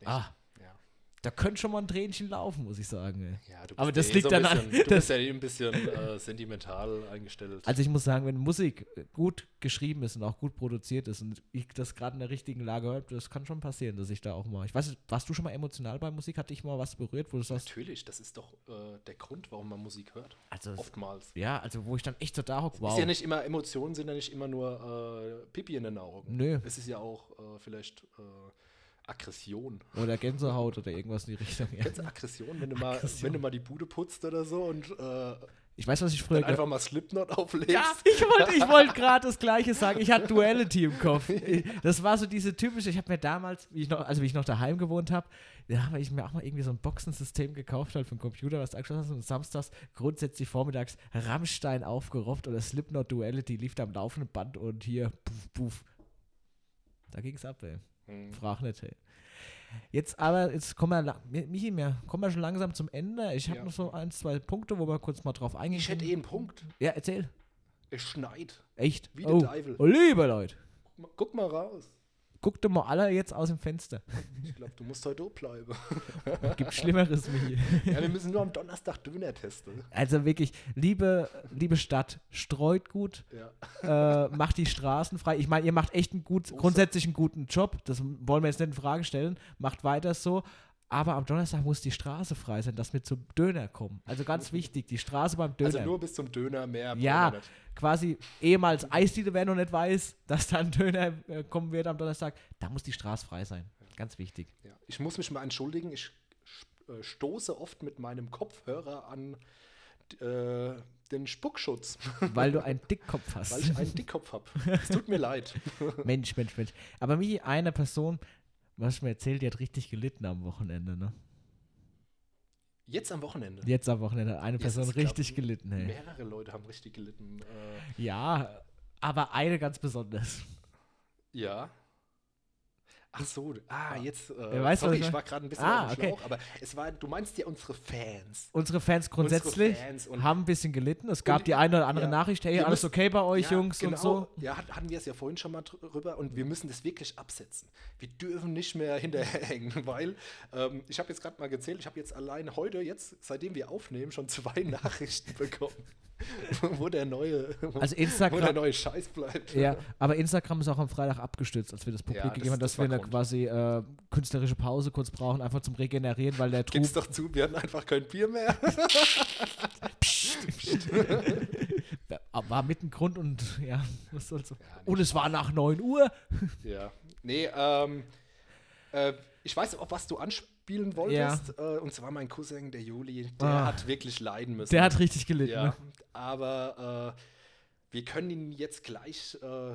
[SPEAKER 1] ah,
[SPEAKER 2] ja.
[SPEAKER 1] da könnte schon mal ein Tränchen laufen, muss ich sagen.
[SPEAKER 2] Ja, du bist
[SPEAKER 1] Aber das
[SPEAKER 2] eh
[SPEAKER 1] liegt
[SPEAKER 2] so ein
[SPEAKER 1] dann
[SPEAKER 2] bisschen,
[SPEAKER 1] an-
[SPEAKER 2] Du bist ja eh ein bisschen äh, sentimental eingestellt.
[SPEAKER 1] Also ich muss sagen, wenn Musik gut geschrieben ist und auch gut produziert ist und ich das gerade in der richtigen Lage höre, das kann schon passieren, dass ich da auch mal, ich weiß nicht, warst du schon mal emotional bei Musik? Hat dich mal was berührt, wo du sagst,
[SPEAKER 2] Natürlich, das ist doch äh, der Grund, warum man Musik hört.
[SPEAKER 1] also,
[SPEAKER 2] Oftmals.
[SPEAKER 1] ja, also wo ich dann echt so da hock, wow.
[SPEAKER 2] Ist ja nicht immer, Emotionen sind ja nicht immer nur äh, Pipi in den Augen.
[SPEAKER 1] Nö.
[SPEAKER 2] Es ist ja auch äh, vielleicht äh, Aggression.
[SPEAKER 1] Oder Gänsehaut oder irgendwas in die Richtung. Ja.
[SPEAKER 2] Kennst du Aggression, wenn du, mal,
[SPEAKER 1] Aggression.
[SPEAKER 2] wenn du mal die Bude putzt oder so und äh,
[SPEAKER 1] Ich weiß, was ich früher
[SPEAKER 2] dann einfach mal Slipknot auflegst?
[SPEAKER 1] Ja, ich wollte ich wollt gerade das Gleiche sagen. Ich hatte Duality im Kopf. Das war so diese typische, ich habe mir damals, wie ich noch, also wie ich noch daheim gewohnt habe, da habe ich mir auch mal irgendwie so ein Boxensystem gekauft, halt für den Computer, was angeschlossen ist und samstags grundsätzlich vormittags Rammstein aufgerofft oder Slipknot Duality lief da am laufenden Band und hier, puff, puff. Da ging's ab, ey.
[SPEAKER 2] Hm.
[SPEAKER 1] Frag nicht, ey. Jetzt aber, jetzt kommen wir, Michi, wir kommen wir schon langsam zum Ende. Ich habe
[SPEAKER 2] Ja.
[SPEAKER 1] noch so ein, zwei Punkte, wo wir kurz mal drauf eingehen.
[SPEAKER 2] Ich hätte eh einen Punkt.
[SPEAKER 1] Ja, erzähl.
[SPEAKER 2] Es schneit.
[SPEAKER 1] Echt?
[SPEAKER 2] Wie
[SPEAKER 1] oh.
[SPEAKER 2] der Teufel.
[SPEAKER 1] oh, liebe Leute.
[SPEAKER 2] Guck mal raus.
[SPEAKER 1] Guckt doch mal alle jetzt aus dem Fenster.
[SPEAKER 2] Ich glaube, du musst heute bleiben.
[SPEAKER 1] Gibt Schlimmeres, Michi.
[SPEAKER 2] ja, wir müssen nur am Donnerstag Döner testen.
[SPEAKER 1] Also wirklich, liebe, liebe Stadt, streut gut,
[SPEAKER 2] Ja.
[SPEAKER 1] äh, macht die Straßen frei. Ich meine, ihr macht echt einen gut, grundsätzlich einen guten Job. Das wollen wir jetzt nicht in Frage stellen. Macht weiter so. Aber am Donnerstag muss die Straße frei sein, dass wir zum Döner kommen. Also ganz wichtig, die Straße beim Döner.
[SPEAKER 2] Also nur bis zum Döner, mehr
[SPEAKER 1] Ja,
[SPEAKER 2] nicht.
[SPEAKER 1] quasi ehemals Eisdiele, wer noch nicht weiß, dass da ein Döner äh, kommen wird am Donnerstag. Da muss die Straße frei sein. Ganz wichtig.
[SPEAKER 2] Ja. Ich muss mich mal entschuldigen, ich äh, stoße oft mit meinem Kopfhörer an äh, den Spuckschutz,
[SPEAKER 1] Weil du einen Dickkopf hast.
[SPEAKER 2] weil ich einen Dickkopf habe. Es tut mir leid.
[SPEAKER 1] Mensch, Mensch, Mensch. Aber Michi, eine Person, was mir erzählt, die hat richtig gelitten am Wochenende, ne?
[SPEAKER 2] Jetzt am Wochenende.
[SPEAKER 1] Jetzt am Wochenende hat eine Person
[SPEAKER 2] glaub
[SPEAKER 1] richtig
[SPEAKER 2] ich,
[SPEAKER 1] gelitten, hey.
[SPEAKER 2] Mehrere Leute haben richtig gelitten. Äh,
[SPEAKER 1] Ja, aber eine ganz besonders.
[SPEAKER 2] ja. Ach so, ah, jetzt. Äh,
[SPEAKER 1] du,
[SPEAKER 2] sorry,
[SPEAKER 1] ich
[SPEAKER 2] war gerade ein bisschen
[SPEAKER 1] Ah,
[SPEAKER 2] auf dem
[SPEAKER 1] okay.
[SPEAKER 2] Schlauch, aber es war, du meinst ja unsere Fans.
[SPEAKER 1] Unsere Fans grundsätzlich
[SPEAKER 2] Fans und-
[SPEAKER 1] haben ein bisschen gelitten. Es gab die eine oder andere
[SPEAKER 2] ja.
[SPEAKER 1] Nachricht, hey, alles
[SPEAKER 2] müsst-
[SPEAKER 1] okay bei euch,
[SPEAKER 2] Ja,
[SPEAKER 1] Jungs
[SPEAKER 2] genau.
[SPEAKER 1] und so.
[SPEAKER 2] Ja, hat- hatten wir es ja vorhin schon mal drüber und wir müssen das wirklich absetzen. Wir dürfen nicht mehr hinterherhängen, weil ähm, ich habe jetzt gerade mal gezählt, ich habe jetzt allein heute, jetzt, seitdem wir aufnehmen, schon zwei Nachrichten bekommen, wo der neue,
[SPEAKER 1] Also
[SPEAKER 2] wo der
[SPEAKER 1] Instagram,
[SPEAKER 2] neue Scheiß bleibt.
[SPEAKER 1] ja, aber Instagram ist auch am Freitag abgestürzt, als wir das publik
[SPEAKER 2] Ja,
[SPEAKER 1] gegeben haben, dass
[SPEAKER 2] das
[SPEAKER 1] wir eine quasi äh, künstlerische Pause kurz brauchen, einfach zum Regenerieren, weil der Trub
[SPEAKER 2] Gib's doch zu, wir hatten einfach kein Bier mehr.
[SPEAKER 1] war mit dem Grund und ja, was soll's.
[SPEAKER 2] Ja,
[SPEAKER 1] und es war nach 9 Uhr.
[SPEAKER 2] ja. Nee, ähm, äh, ich weiß, auf was du anspielen wolltest. Äh, und zwar mein Cousin, der Juli, der
[SPEAKER 1] Ah.
[SPEAKER 2] hat wirklich leiden müssen.
[SPEAKER 1] Der hat richtig gelitten.
[SPEAKER 2] Ja,
[SPEAKER 1] Ne?
[SPEAKER 2] aber äh, wir können ihn jetzt gleich, äh,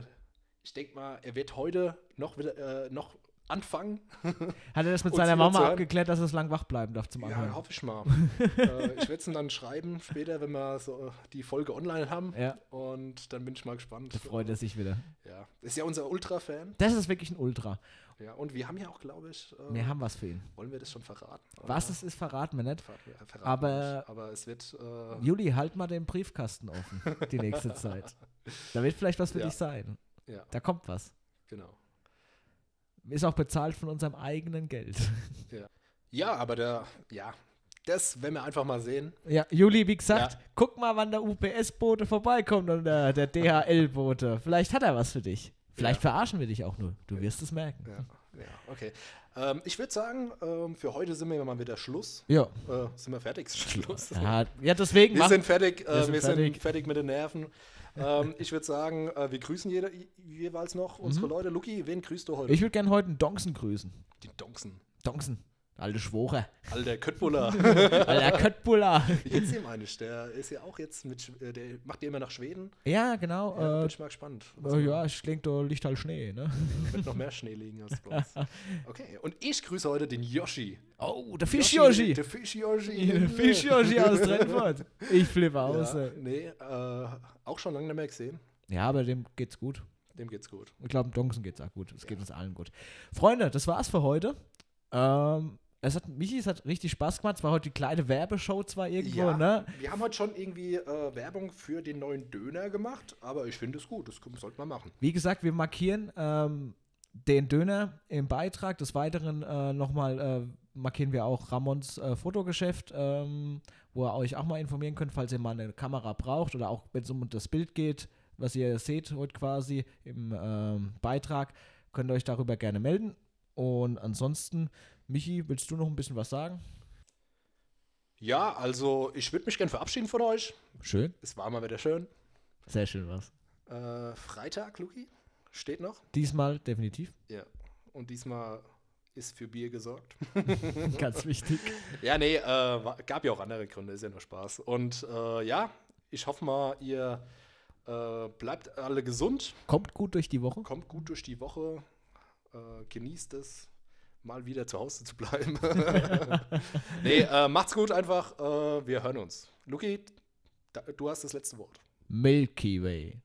[SPEAKER 2] ich denke mal, er wird heute noch wieder äh, noch anfangen.
[SPEAKER 1] Hat er das mit seiner Mama abgeklärt, dass er so lang wach bleiben darf zum
[SPEAKER 2] Ja,
[SPEAKER 1] Anhören?
[SPEAKER 2] hoffe ich mal. äh, ich werde es ihm dann schreiben später, wenn wir so die Folge online haben.
[SPEAKER 1] Ja.
[SPEAKER 2] Und dann bin ich mal gespannt.
[SPEAKER 1] Da freut er sich wieder.
[SPEAKER 2] Ja, ist ja unser Ultra-Fan.
[SPEAKER 1] Das ist wirklich ein Ultra.
[SPEAKER 2] Ja, und wir haben ja auch, glaube ich, äh,
[SPEAKER 1] Wir haben was für ihn.
[SPEAKER 2] wollen wir das schon verraten?
[SPEAKER 1] Was es ist, verraten wir nicht.
[SPEAKER 2] Ver ver verraten
[SPEAKER 1] Aber-
[SPEAKER 2] nicht. aber es wird äh,
[SPEAKER 1] Juli, halt mal den Briefkasten offen die nächste Zeit. Da wird vielleicht was für
[SPEAKER 2] Ja.
[SPEAKER 1] dich sein.
[SPEAKER 2] ja,
[SPEAKER 1] Da kommt was.
[SPEAKER 2] genau.
[SPEAKER 1] Ist auch bezahlt von unserem eigenen Geld.
[SPEAKER 2] Ja, aber der, ja, das werden wir einfach mal sehen.
[SPEAKER 1] Ja, Juli, wie gesagt,
[SPEAKER 2] Ja.
[SPEAKER 1] guck mal, wann der UPS-Bote vorbeikommt und der, der DHL-Bote. Vielleicht hat er was für dich. Vielleicht
[SPEAKER 2] Ja.
[SPEAKER 1] verarschen wir dich auch nur. Du wirst es merken.
[SPEAKER 2] Ja, ja okay. Ähm, ich würde sagen, ähm, für heute sind wir mal wieder Schluss.
[SPEAKER 1] Ja.
[SPEAKER 2] Äh, sind wir fertig? Schluss.
[SPEAKER 1] Ja, ja deswegen
[SPEAKER 2] Wir sind fertig, äh,
[SPEAKER 1] Wir
[SPEAKER 2] wir,
[SPEAKER 1] sind
[SPEAKER 2] sind,
[SPEAKER 1] fertig.
[SPEAKER 2] fertig. mit den Nerven. ähm, ich würde sagen, äh, wir grüßen jeder, jeweils noch unsere Leute. Luki, wen grüßt du heute?
[SPEAKER 1] Mhm. Ich würde gerne heute einen Donksen grüßen.
[SPEAKER 2] Die Donksen.
[SPEAKER 1] Donksen, alte Schwoche.
[SPEAKER 2] Alter Köttbuller.
[SPEAKER 1] Alter Köttbuller.
[SPEAKER 2] Wie geht's dem eigentlich? Der ist ja auch jetzt mit, äh, der macht ja immer nach Schweden.
[SPEAKER 1] ja, genau.
[SPEAKER 2] Ja,
[SPEAKER 1] äh,
[SPEAKER 2] bin ich mal gespannt.
[SPEAKER 1] Äh, ja, ich denke, da liegt halt Schnee, ne?
[SPEAKER 2] wird noch mehr Schnee liegen als uns. Okay, und ich grüße heute den Yoshi.
[SPEAKER 1] Oh, der Fisch-Yoshi.
[SPEAKER 2] Der Fisch-Yoshi.
[SPEAKER 1] Der Fisch-Yoshi aus Trennfurt. Ich flippe aus.
[SPEAKER 2] Ja, nee, äh, auch schon lange nicht mehr gesehen.
[SPEAKER 1] Ja, aber dem geht's gut.
[SPEAKER 2] Dem geht's gut.
[SPEAKER 1] Ich glaube, dem Donksen geht's auch gut. Es geht uns allen gut. Freunde, das war's für heute. Ähm, es hat, Michi, es hat richtig Spaß gemacht. Es war heute die kleine Werbeshow zwar irgendwo,
[SPEAKER 2] Ja,
[SPEAKER 1] ne?
[SPEAKER 2] wir haben heute schon irgendwie äh, Werbung für den neuen Döner gemacht, aber ich finde es gut, das sollte man machen.
[SPEAKER 1] Wie gesagt, wir markieren ähm, den Döner im Beitrag. Des Weiteren äh, nochmal äh, markieren wir auch Ramons äh, Fotogeschäft, ähm, wo ihr euch auch mal informieren könnt, falls ihr mal eine Kamera braucht oder auch wenn es um das Bild geht, was ihr seht heute quasi im ähm, Beitrag, könnt ihr euch darüber gerne melden. Und ansonsten, Michi, willst du noch ein bisschen was sagen?
[SPEAKER 2] Ja, also ich würde mich gern verabschieden von euch.
[SPEAKER 1] Schön.
[SPEAKER 2] Es war mal wieder schön.
[SPEAKER 1] Sehr schön was.
[SPEAKER 2] Äh, Freitag, Luki, steht noch.
[SPEAKER 1] Diesmal definitiv.
[SPEAKER 2] Ja. Und diesmal ist für Bier gesorgt.
[SPEAKER 1] Ganz wichtig.
[SPEAKER 2] Ja, nee, äh, gab ja auch andere Gründe, ist ja nur Spaß. Und äh, ja, ich hoffe mal, ihr äh, bleibt alle gesund,
[SPEAKER 1] Kommt gut durch die Woche.
[SPEAKER 2] kommt gut durch die Woche, äh, genießt es, mal wieder zu Hause zu bleiben. nee, äh, macht's gut einfach, äh, wir hören uns. Luki, da, du hast das letzte Wort.
[SPEAKER 1] Milky Way.